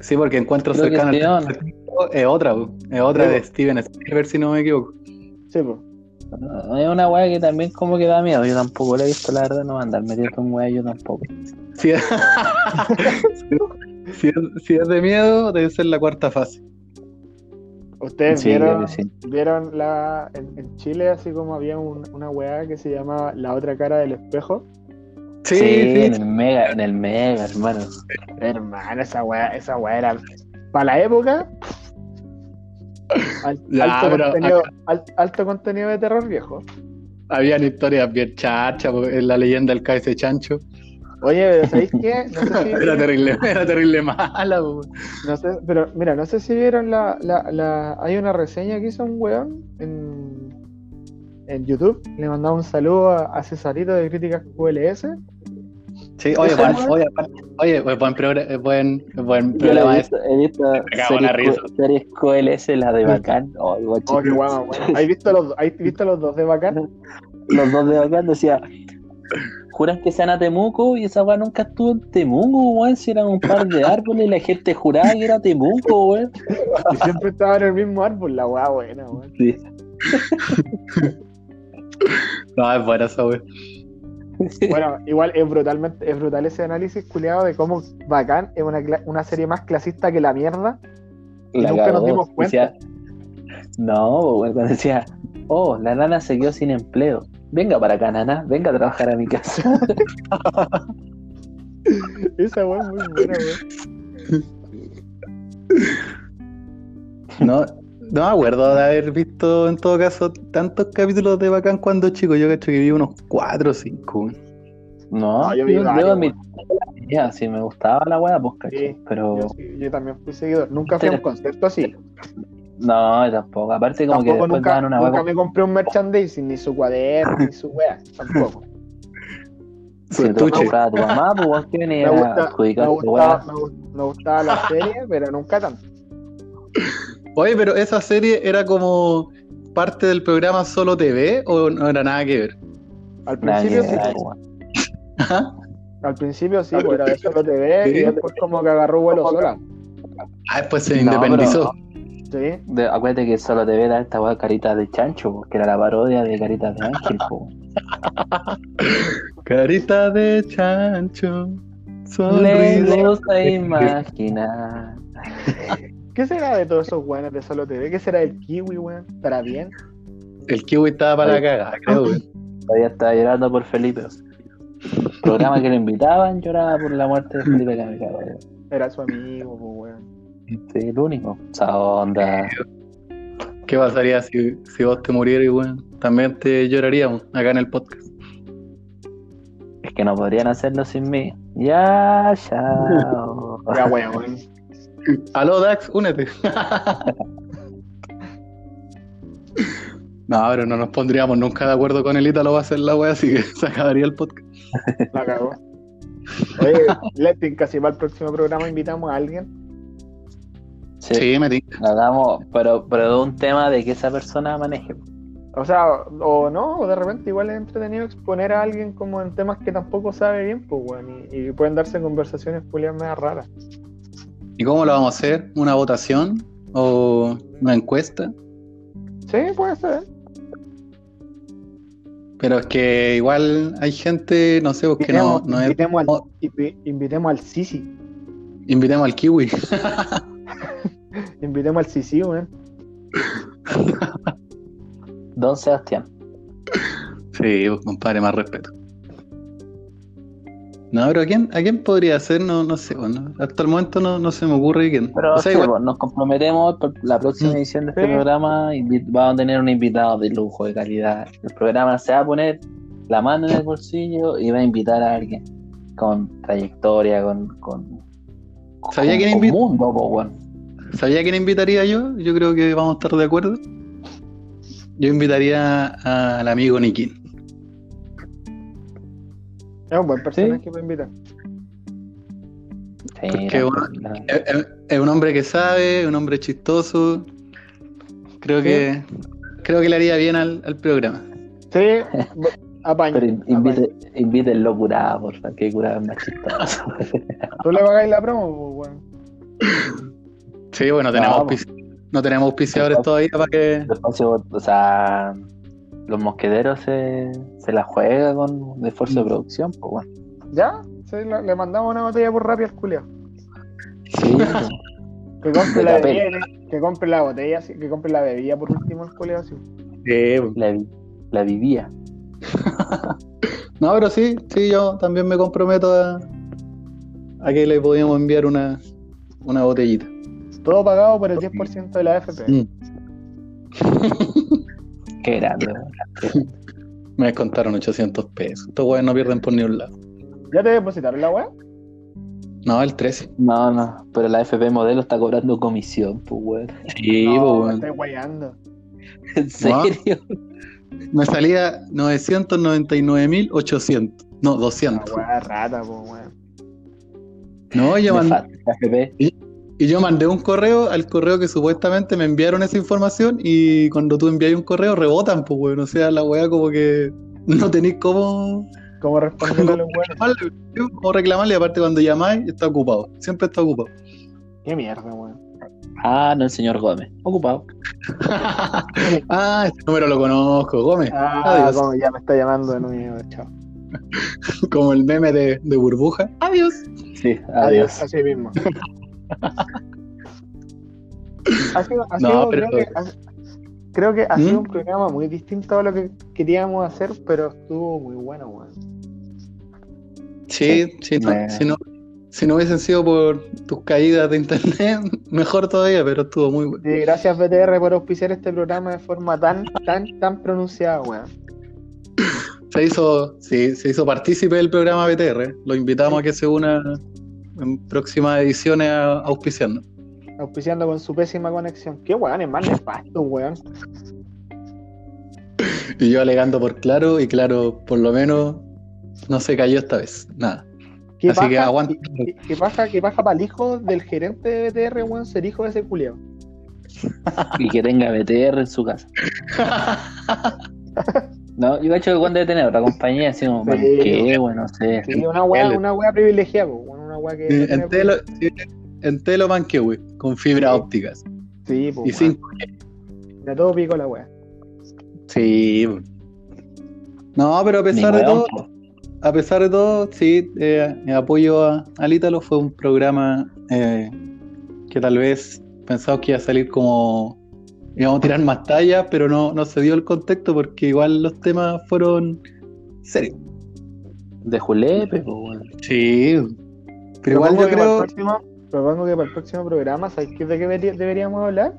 Sí, porque encuentros cercanos del tercer tipo es otra, es otra de Steven Spielberg, si no me equivoco. Sí, pues. Es una weá que también como que da miedo. Yo tampoco la he visto, la verdad, no va a andar metido con weá, yo tampoco. *laughs* Si es, si, es, de miedo, debe ser la cuarta fase. ¿Ustedes vieron, vieron la, en, Chile así como había una weá que se llamaba La otra cara del espejo? Sí, sí, en el mega, en el mega, hermano. Hermano, esa weá, esa weá era para la época alto, contenido, alto, contenido, de terror viejo. Habían historias bien chachas en la leyenda del KS Chancho. Oye, ¿sabéis qué? *laughs* No sé si era, terrible, era terrible mala. No sé, pero mira, no sé si vieron la, la, la... Hay una reseña que hizo un weón en, en YouTube. Le mandaba un saludo a, Cesarito de Críticas QLS. Sí, oye, buen, oye, oye, buen, programa, buen, buen programa. He visto, he visto series, series QLS, la de Bacán. *laughs* Oh, oh qué guau, ¿Has visto, los, visto los dos de Bacán? *laughs* los dos de Bacán decía, juran que sean a Temuco y esa weá nunca estuvo en Temuco, weón. Si eran un par de *laughs* árboles y la gente juraba que era Temuco, weón. Y siempre estaba en el mismo árbol, la weá buena, weón. Sí. No, es buena esa weá. *laughs* Bueno, igual es brutalmente, es brutal ese análisis culiado de cómo Bacán es una, una serie más clasista que la mierda. Y nunca nos dimos cuenta. no, cuando decía, oh, la nana se quedó sin empleo. Venga para acá, nana, venga a trabajar a mi casa. *laughs* Esa weá es muy buena, weón. No, no me acuerdo de haber visto en todo caso tantos capítulos de Bacán cuando chico. Yo creo que vi unos 4 o 5. No, yo vi yo, mi... ya, sí me gustaba la weá, pues caché, pero... Yo, también fui seguidor. Nunca fui a un concierto así. No, tampoco. Aparte como que después nunca, una Nunca me compré un merchandising, ni su cuaderno, ni su weá. Tampoco. *laughs* Si sí, tú comprabas a tu mamá, pues vos que venía me, gusta, me, gustaba, me gustaba la serie, pero nunca tanto. Oye, pero esa serie era como parte del programa Solo TV o no era nada que ver? Al *laughs* principio sí. Al principio sí, pues era de Solo TV y después como que agarró vuelo sola. Ah, después se independizó. Sí. acuérdate que Solo TV era esta weá Caritas de Chancho, que era la parodia de Caritas de Ángel. *laughs* Carita de Chancho. Le gusta imaginar. *laughs* ¿Qué será de todos esos weones de Solo TV? ¿Qué será del kiwi, weón? ¿Estará bien? El kiwi estaba para la cagada, creo, weón. Todavía estaba llorando por Felipe. El programa que lo invitaban lloraba por la muerte de Felipe Kamikawa, weón. Era su amigo, weón. Sí, el único. Esa onda. ¿Qué pasaría si, si vos te murieras, weón? También te lloraríamos acá en el podcast. Es que no podrían hacerlo sin mí. Ya, chao. ya, weón. Aló, Dax, únete. no, pero no nos pondríamos nunca de acuerdo con el Ítalo va a hacer la wea, así que *laughs* se acabaría el podcast. La cagó. Oye, Letin, casi para el próximo programa invitamos a alguien. Sí, sí me Hagamos, pero, pero de un tema de que esa persona maneje. O sea, o no, o de repente igual es entretenido exponer a alguien como en temas que tampoco sabe bien, pues, bueno, y, pueden darse conversaciones pulidas raras. ¿Y cómo lo vamos a hacer? ¿Una votación o una encuesta? Sí, puede ser. Pero es que igual hay gente, no sé, porque no, no invitemos, al, invitemos al Sisi. Invitemos al Kiwi. *laughs* *laughs* invitemos al Sisi, weón. Don Sebastián. Sí, compadre, más respeto. No, pero ¿a quién, ¿a quién podría ser? No, no sé, bueno, hasta el momento no, no se me ocurre quién. Pero pues, nos comprometemos por la próxima mm. edición de este programa vamos a tener un invitado de lujo, de calidad. El programa se va a poner la mano en el bolsillo y va a invitar a alguien con trayectoria, con... con ¿Sabía quién mundo, ¿Sabía quién invitaría yo? Yo creo que vamos a estar de acuerdo. Yo invitaría al amigo Nikin. Es un buen personaje ¿Sí? para invitar. es, un hombre que sabe, un hombre chistoso. Creo que creo que le haría bien al, programa. Sí, apaño. Pero invite, invítenlo curado, por favor, que curado es más chistoso. *laughs* ¿Tú le pagáis la promo, pues, bueno? Sí, bueno, tenemos no, tenemos auspiciadores todavía para que. O sea, los mosqueteros se, se la juega con esfuerzo de producción, pues bueno. ¿Ya? Sí, le mandamos una botella por rápido al culio. Sí. *laughs* que compre la bebida, que compre la botella, que compre la bebida por último el culio, sí. La, la vivía. *laughs* no, pero sí, sí, yo también me comprometo a, a que le podíamos enviar una, una botellita. Todo pagado por el 10% de la FP. Mm. *laughs* Qué grande, *laughs* Me descontaron 800 pesos. Estos weones no pierden por ni un lado. ¿Ya te depositaron la weá? No, el 13. No, no, pero la FP Modelo está cobrando comisión, pues, weón. Sí, no, pues, me weón. estoy guayando. ¿En serio? Me salía 999.800. No, La 200. weá rata, po, weón. No, yo Me mandé, la FP. Y yo mandé un correo al correo que supuestamente me enviaron esa información y cuando tú envías un correo rebotan, pues, weón. O sea, la weá como que no tenéis cómo, ¿Cómo responderle a los reclamarle, cómo reclamarle. Aparte, cuando llamáis, está ocupado. Siempre está ocupado. Qué mierda, weón. Ah, no, el señor Gómez. Ocupado. *laughs* ah, este número lo conozco, Gómez. Ah, Adiós. como ya me está llamando de nuevo, chao. *laughs* Como el meme de, de burbuja. Adiós. Sí, adiós. Así mismo. *laughs* ha sido, ha *laughs* No, sido- pero- creo que, ha- creo que ha ¿Mm? sido un programa muy distinto a lo que queríamos hacer, pero estuvo muy bueno, weón. Sí, sí, no- si, no, si no hubiesen sido por tus caídas de internet, *laughs* mejor todavía, pero estuvo muy bueno. Sí, gracias BTR por auspiciar este programa de forma tan, tan, tan pronunciada, weón. Se hizo, sí, se hizo partícipe del programa BTR. Lo invitamos a que se una en próximas ediciones a auspiciarnos. Auspiciando con su pésima conexión. Qué weón, es más nefasto, weón. Y yo alegando por claro, y claro, por lo menos no se cayó esta vez. Nada. ¿Qué Así que aguanta. ¿Qué, qué paja, qué paja para el hijo del gerente de BTR, weón, ser hijo de ese culiao? Y que tenga BTR en su casa. *laughs* No, yo cacho que cuando debe tener otra compañía, así como, Sí. ¿qué? Bueno, no sé. Sí, una weá, una weá privilegiada, weón, una weá que. Sí, no en Telo, sí, en Telo Manquehue, con fibras Sí. ópticas. Sí, po, Y sin De todo pico la weá. Sí. No, pero a Ni pesar de weón, todo, a pesar de todo, sí, eh, mi apoyo a, al Ítalo fue un programa eh, que tal vez pensamos que iba a salir como íbamos a tirar más tallas, pero no, no se dio el contexto porque igual los temas fueron serios. De Julepe, pues, bueno. Sí. Pero igual Propongo yo que para el creo. próximo- propongo que para el próximo programa, ¿sabes qué- de qué debería- deberíamos hablar?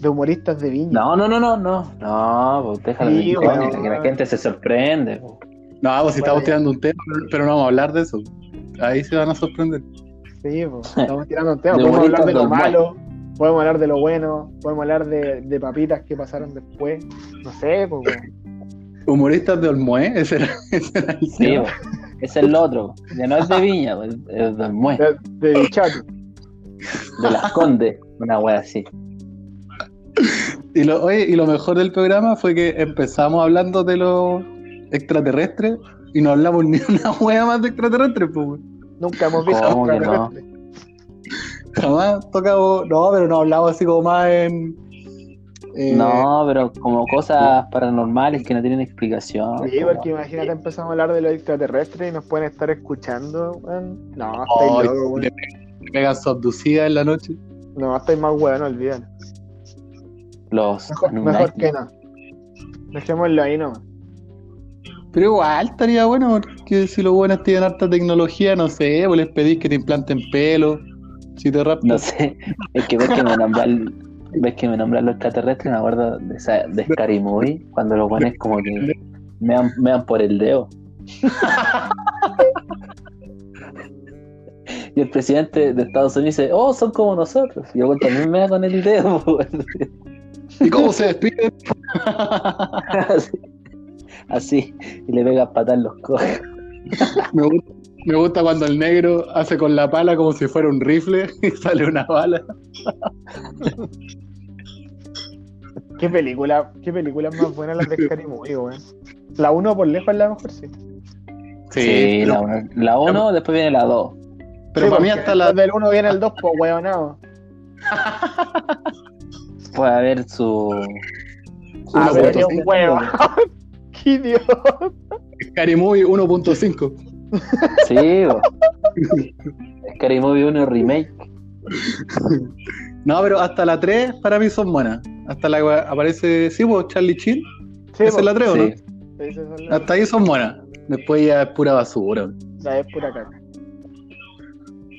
De humoristas de viña. No, no, no, no, no. No, pues déjalo Sí, weón. que la gente se sorprende. po. No, pues si Bueno, estamos tirando un tema, pero- no vamos a hablar de eso. Ahí se van a sorprender. Sí, po, *laughs* estamos tirando un tema. De Podemos hablar de lo malo, podemos hablar de lo bueno, podemos hablar de, de papitas que pasaron después. No sé, pues. Humoristas de Olmué, ese era, *laughs* ese era el Sí, tema. po. Ese es el otro. Ya no es de Viña, es del Mue, de, de de las Condes, una wea así. Y lo, oye, y lo mejor del programa fue que empezamos hablando de los extraterrestres y no hablamos ni una hueá más de extraterrestres, pues. Nunca hemos visto ¿Cómo que no? extraterrestres. Jamás tocamos, no, pero no hablamos así como más en. Eh, No, pero como cosas paranormales que no tienen explicación. Sí, como- porque imagínate empezamos a hablar de los extraterrestres y nos pueden estar escuchando, weón. No, estáis ay, locos, weón. le pegan su abducida en la noche. No, estáis más weón, no olviden. Los Mejor, que no. Dejémoslo ahí nomás. Pero igual estaría bueno porque si los buenos tienen harta tecnología, no sé, pues les pedís que te implanten pelo, si te raptan. No sé, es que ves que me *laughs* nombran, ves que me nombran los extraterrestres, me acuerdo de, esa, de Scary Movie, cuando los buenos como que me dan, me dan por el dedo. Y el presidente de Estados Unidos dice, oh, son como nosotros. Y yo también me da con el dedo. *laughs* ¿Y cómo se despiden? así, *laughs* así, y le pega patar los codos. Me gusta, me gusta cuando el negro hace con la pala como si fuera un rifle *laughs* y sale una bala. ¿Qué película, qué película más buena la de Scary Movie, weón? La 1 por lejos es la mejor, sí. Sí, pero, la uno, la uno, después viene la dos. pero Sí, para mí hasta la... del 1 viene el 2, pues weonado. *laughs* Puede haber su... su Ah, punto qué cinco. huevo. *laughs* Qué idiota. Scary Movie 1.5. Sí, bo. Scary Movie 1 Remake. No, pero hasta la 3 para mí son buenas. Hasta la que aparece, sí, pues Charlie Chin. Sí, Esa es la 3, ¿o no? Sí. son las- Hasta ahí son buenas. Después ya es pura basura. La es pura caca.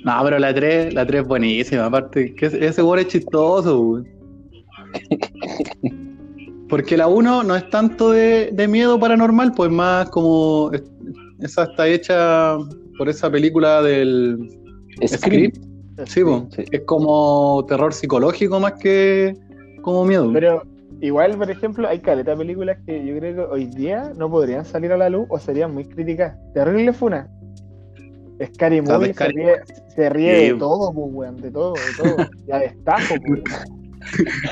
No, pero la 3, la 3 es buenísima. Aparte, que ese weón es chistoso, weón. *laughs* Porque la 1 no es tanto de, miedo paranormal, pues más como. Esa está hecha por esa película del. Script. Sí, es como terror psicológico más que como miedo. Pero igual, por ejemplo, hay caleta de películas que yo creo que hoy día no podrían salir a la luz o serían muy críticas. Terrible Funa. Scary Movie se ríe, se ríe de todo, pues, weón, de todo, de todo. ya destajo, *laughs* pues.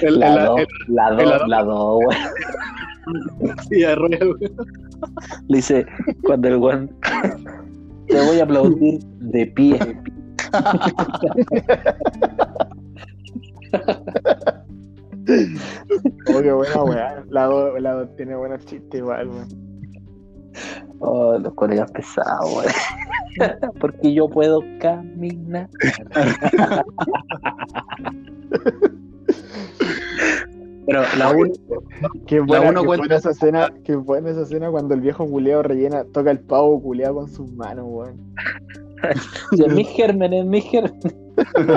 la 2, la 2, la 2, weón. Sí, weón. *laughs* Le dice, cuando el weón *laughs* te voy a aplaudir de pie. *laughs* oh, qué buena weá. La 2 tiene buenos chistes igual, weón. Oh, los colegas pesados, weón. Porque yo puedo caminar. Pero la 1 qué buena, qué buena esa escena, qué buena esa escena cuando el viejo culeado rellena, toca el pavo culeado con sus manos, weón. *laughs* es mi germen, es mi germen. *laughs*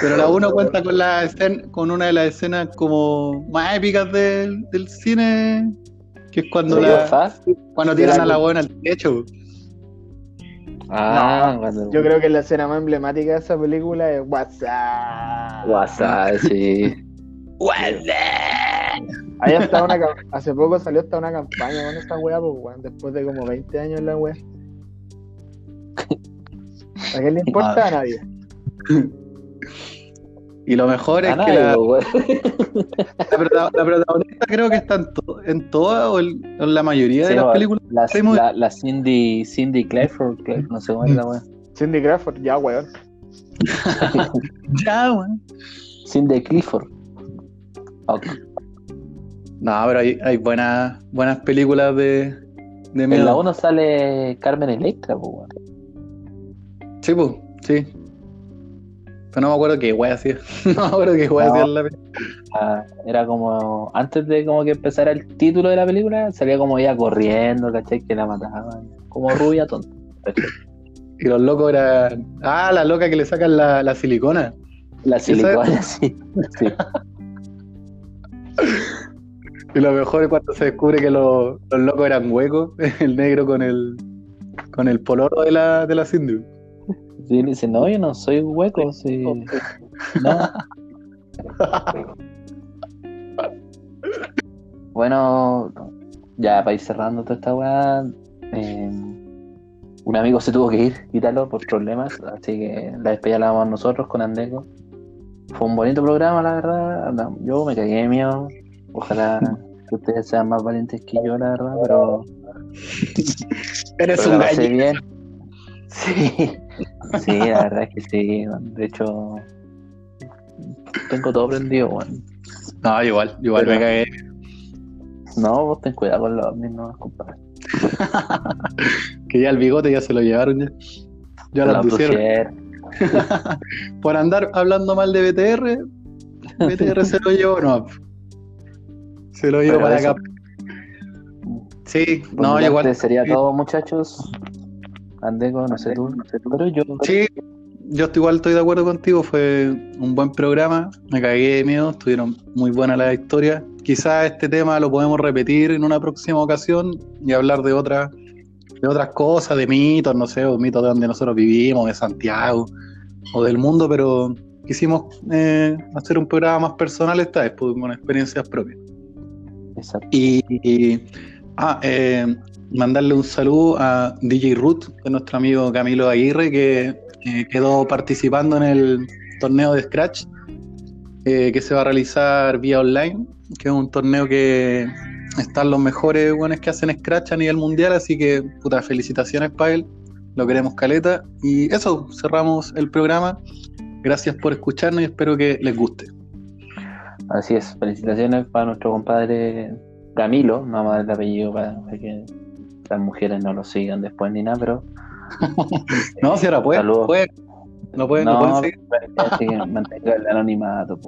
Pero la 1 cuenta con la escena, con una de las escenas como más épicas del, del cine, que es cuando la, cuando tiran a la buena al techo. Ah, yo creo que la escena más emblemática de esa película es WhatsApp. WhatsApp, sí. *laughs* Ahí está una hace poco salió hasta una campaña con esta wea, pues después de como 20 años la wea. ¿A qué le importa? A nadie. *laughs* Y lo mejor es que la, *laughs* la, protagonista creo que está en, en todas o en, la mayoría de las películas. La, la, Cindy, Cindy Clifford, no sé cómo es la weón. Cindy Clifford, ya weón. *laughs* ya weón. Cindy Clifford. Okay. No, pero hay, hay buenas, buenas películas de, de miedo. En la 1 sale Carmen Electra, pues weón. Sí, pues, sí no me acuerdo qué wea hacía. *laughs* no me acuerdo qué wea hacía la película. Ah, era como. Antes de como que empezara el título de la película, salía como ella corriendo, ¿cachai? Que la mataban. Como rubia tonta. *laughs* Y los locos eran. Ah, la loca que le sacan la, la silicona. La silicona, *laughs* sí. sí. y lo mejor es cuando se descubre que los, los locos eran huecos, el negro con el con el poloro de la, de la Cindy. Sí, dice, no, yo no soy hueco, sí. No. *laughs* bueno, ya para ir cerrando toda esta weá, eh, un amigo se tuvo que ir, quítalo por problemas, así que la despedida la damos nosotros con Andeco. Fue un bonito programa, la verdad. Yo me cagué de miedo. Ojalá que *laughs* ustedes sean más valientes que yo, la verdad, pero. Eres un gallo. Sí. Sí, la verdad es que sí, de hecho, tengo todo prendido, weón. No, igual, igual me cagué. No, vos ten cuidado con los mismos, compadre. *laughs* que ya el bigote ya se lo llevaron ya. Ya lo pusieron. *laughs* Por andar hablando mal de BTR, BTR se lo llevó, no. Se lo llevó para acá. Sí, no, igual. Sería todo, muchachos. Andeco, no sé tú, no sé tú, pero yo. Sí, yo igual estoy de acuerdo contigo, fue un buen programa, me cagué de miedo, estuvieron muy buenas las historias. Quizás este tema lo podemos repetir en una próxima ocasión y hablar de otras de otras cosas, de mitos, no sé, o mitos de donde nosotros vivimos, de Santiago o del mundo, pero quisimos eh, hacer un programa más personal esta vez, pues, con experiencias propias. Exacto. y ah, eh, mandarle un saludo a DJ Ruth, de nuestro amigo Camilo Aguirre, que quedó participando en el torneo de Scratch, eh, que se va a realizar vía online, que es un torneo que están los mejores buenos que hacen Scratch a nivel mundial, así que puta, felicitaciones para él, lo queremos caleta. Y eso, cerramos el programa. Gracias por escucharnos y espero que les guste. Así es, felicitaciones para nuestro compadre Camilo, no vamos a dar el apellido para que las mujeres no lo sigan después ni nada, pero. *laughs* no, si ahora puede, puede. No puede, no, no seguir. mantener el anonimato.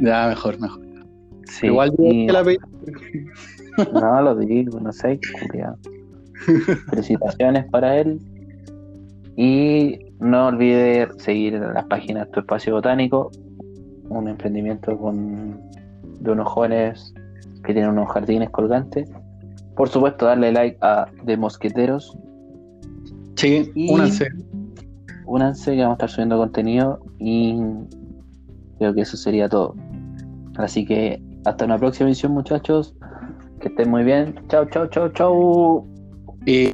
Ya, mejor, mejor. Sí, Igual y... la *laughs* No lo digo, no sé, cuidado. *laughs* Felicitaciones para él. Y no olvide seguir las páginas de Tu Espacio Botánico un emprendimiento con, de unos jóvenes que tienen unos jardines colgantes. Por supuesto, darle like a De Mosqueteros. Sí, únanse. Únanse que vamos a estar subiendo contenido y creo que eso sería todo. Así que hasta una próxima edición, muchachos. Que estén muy bien. Chao, chao, chao, chao. Y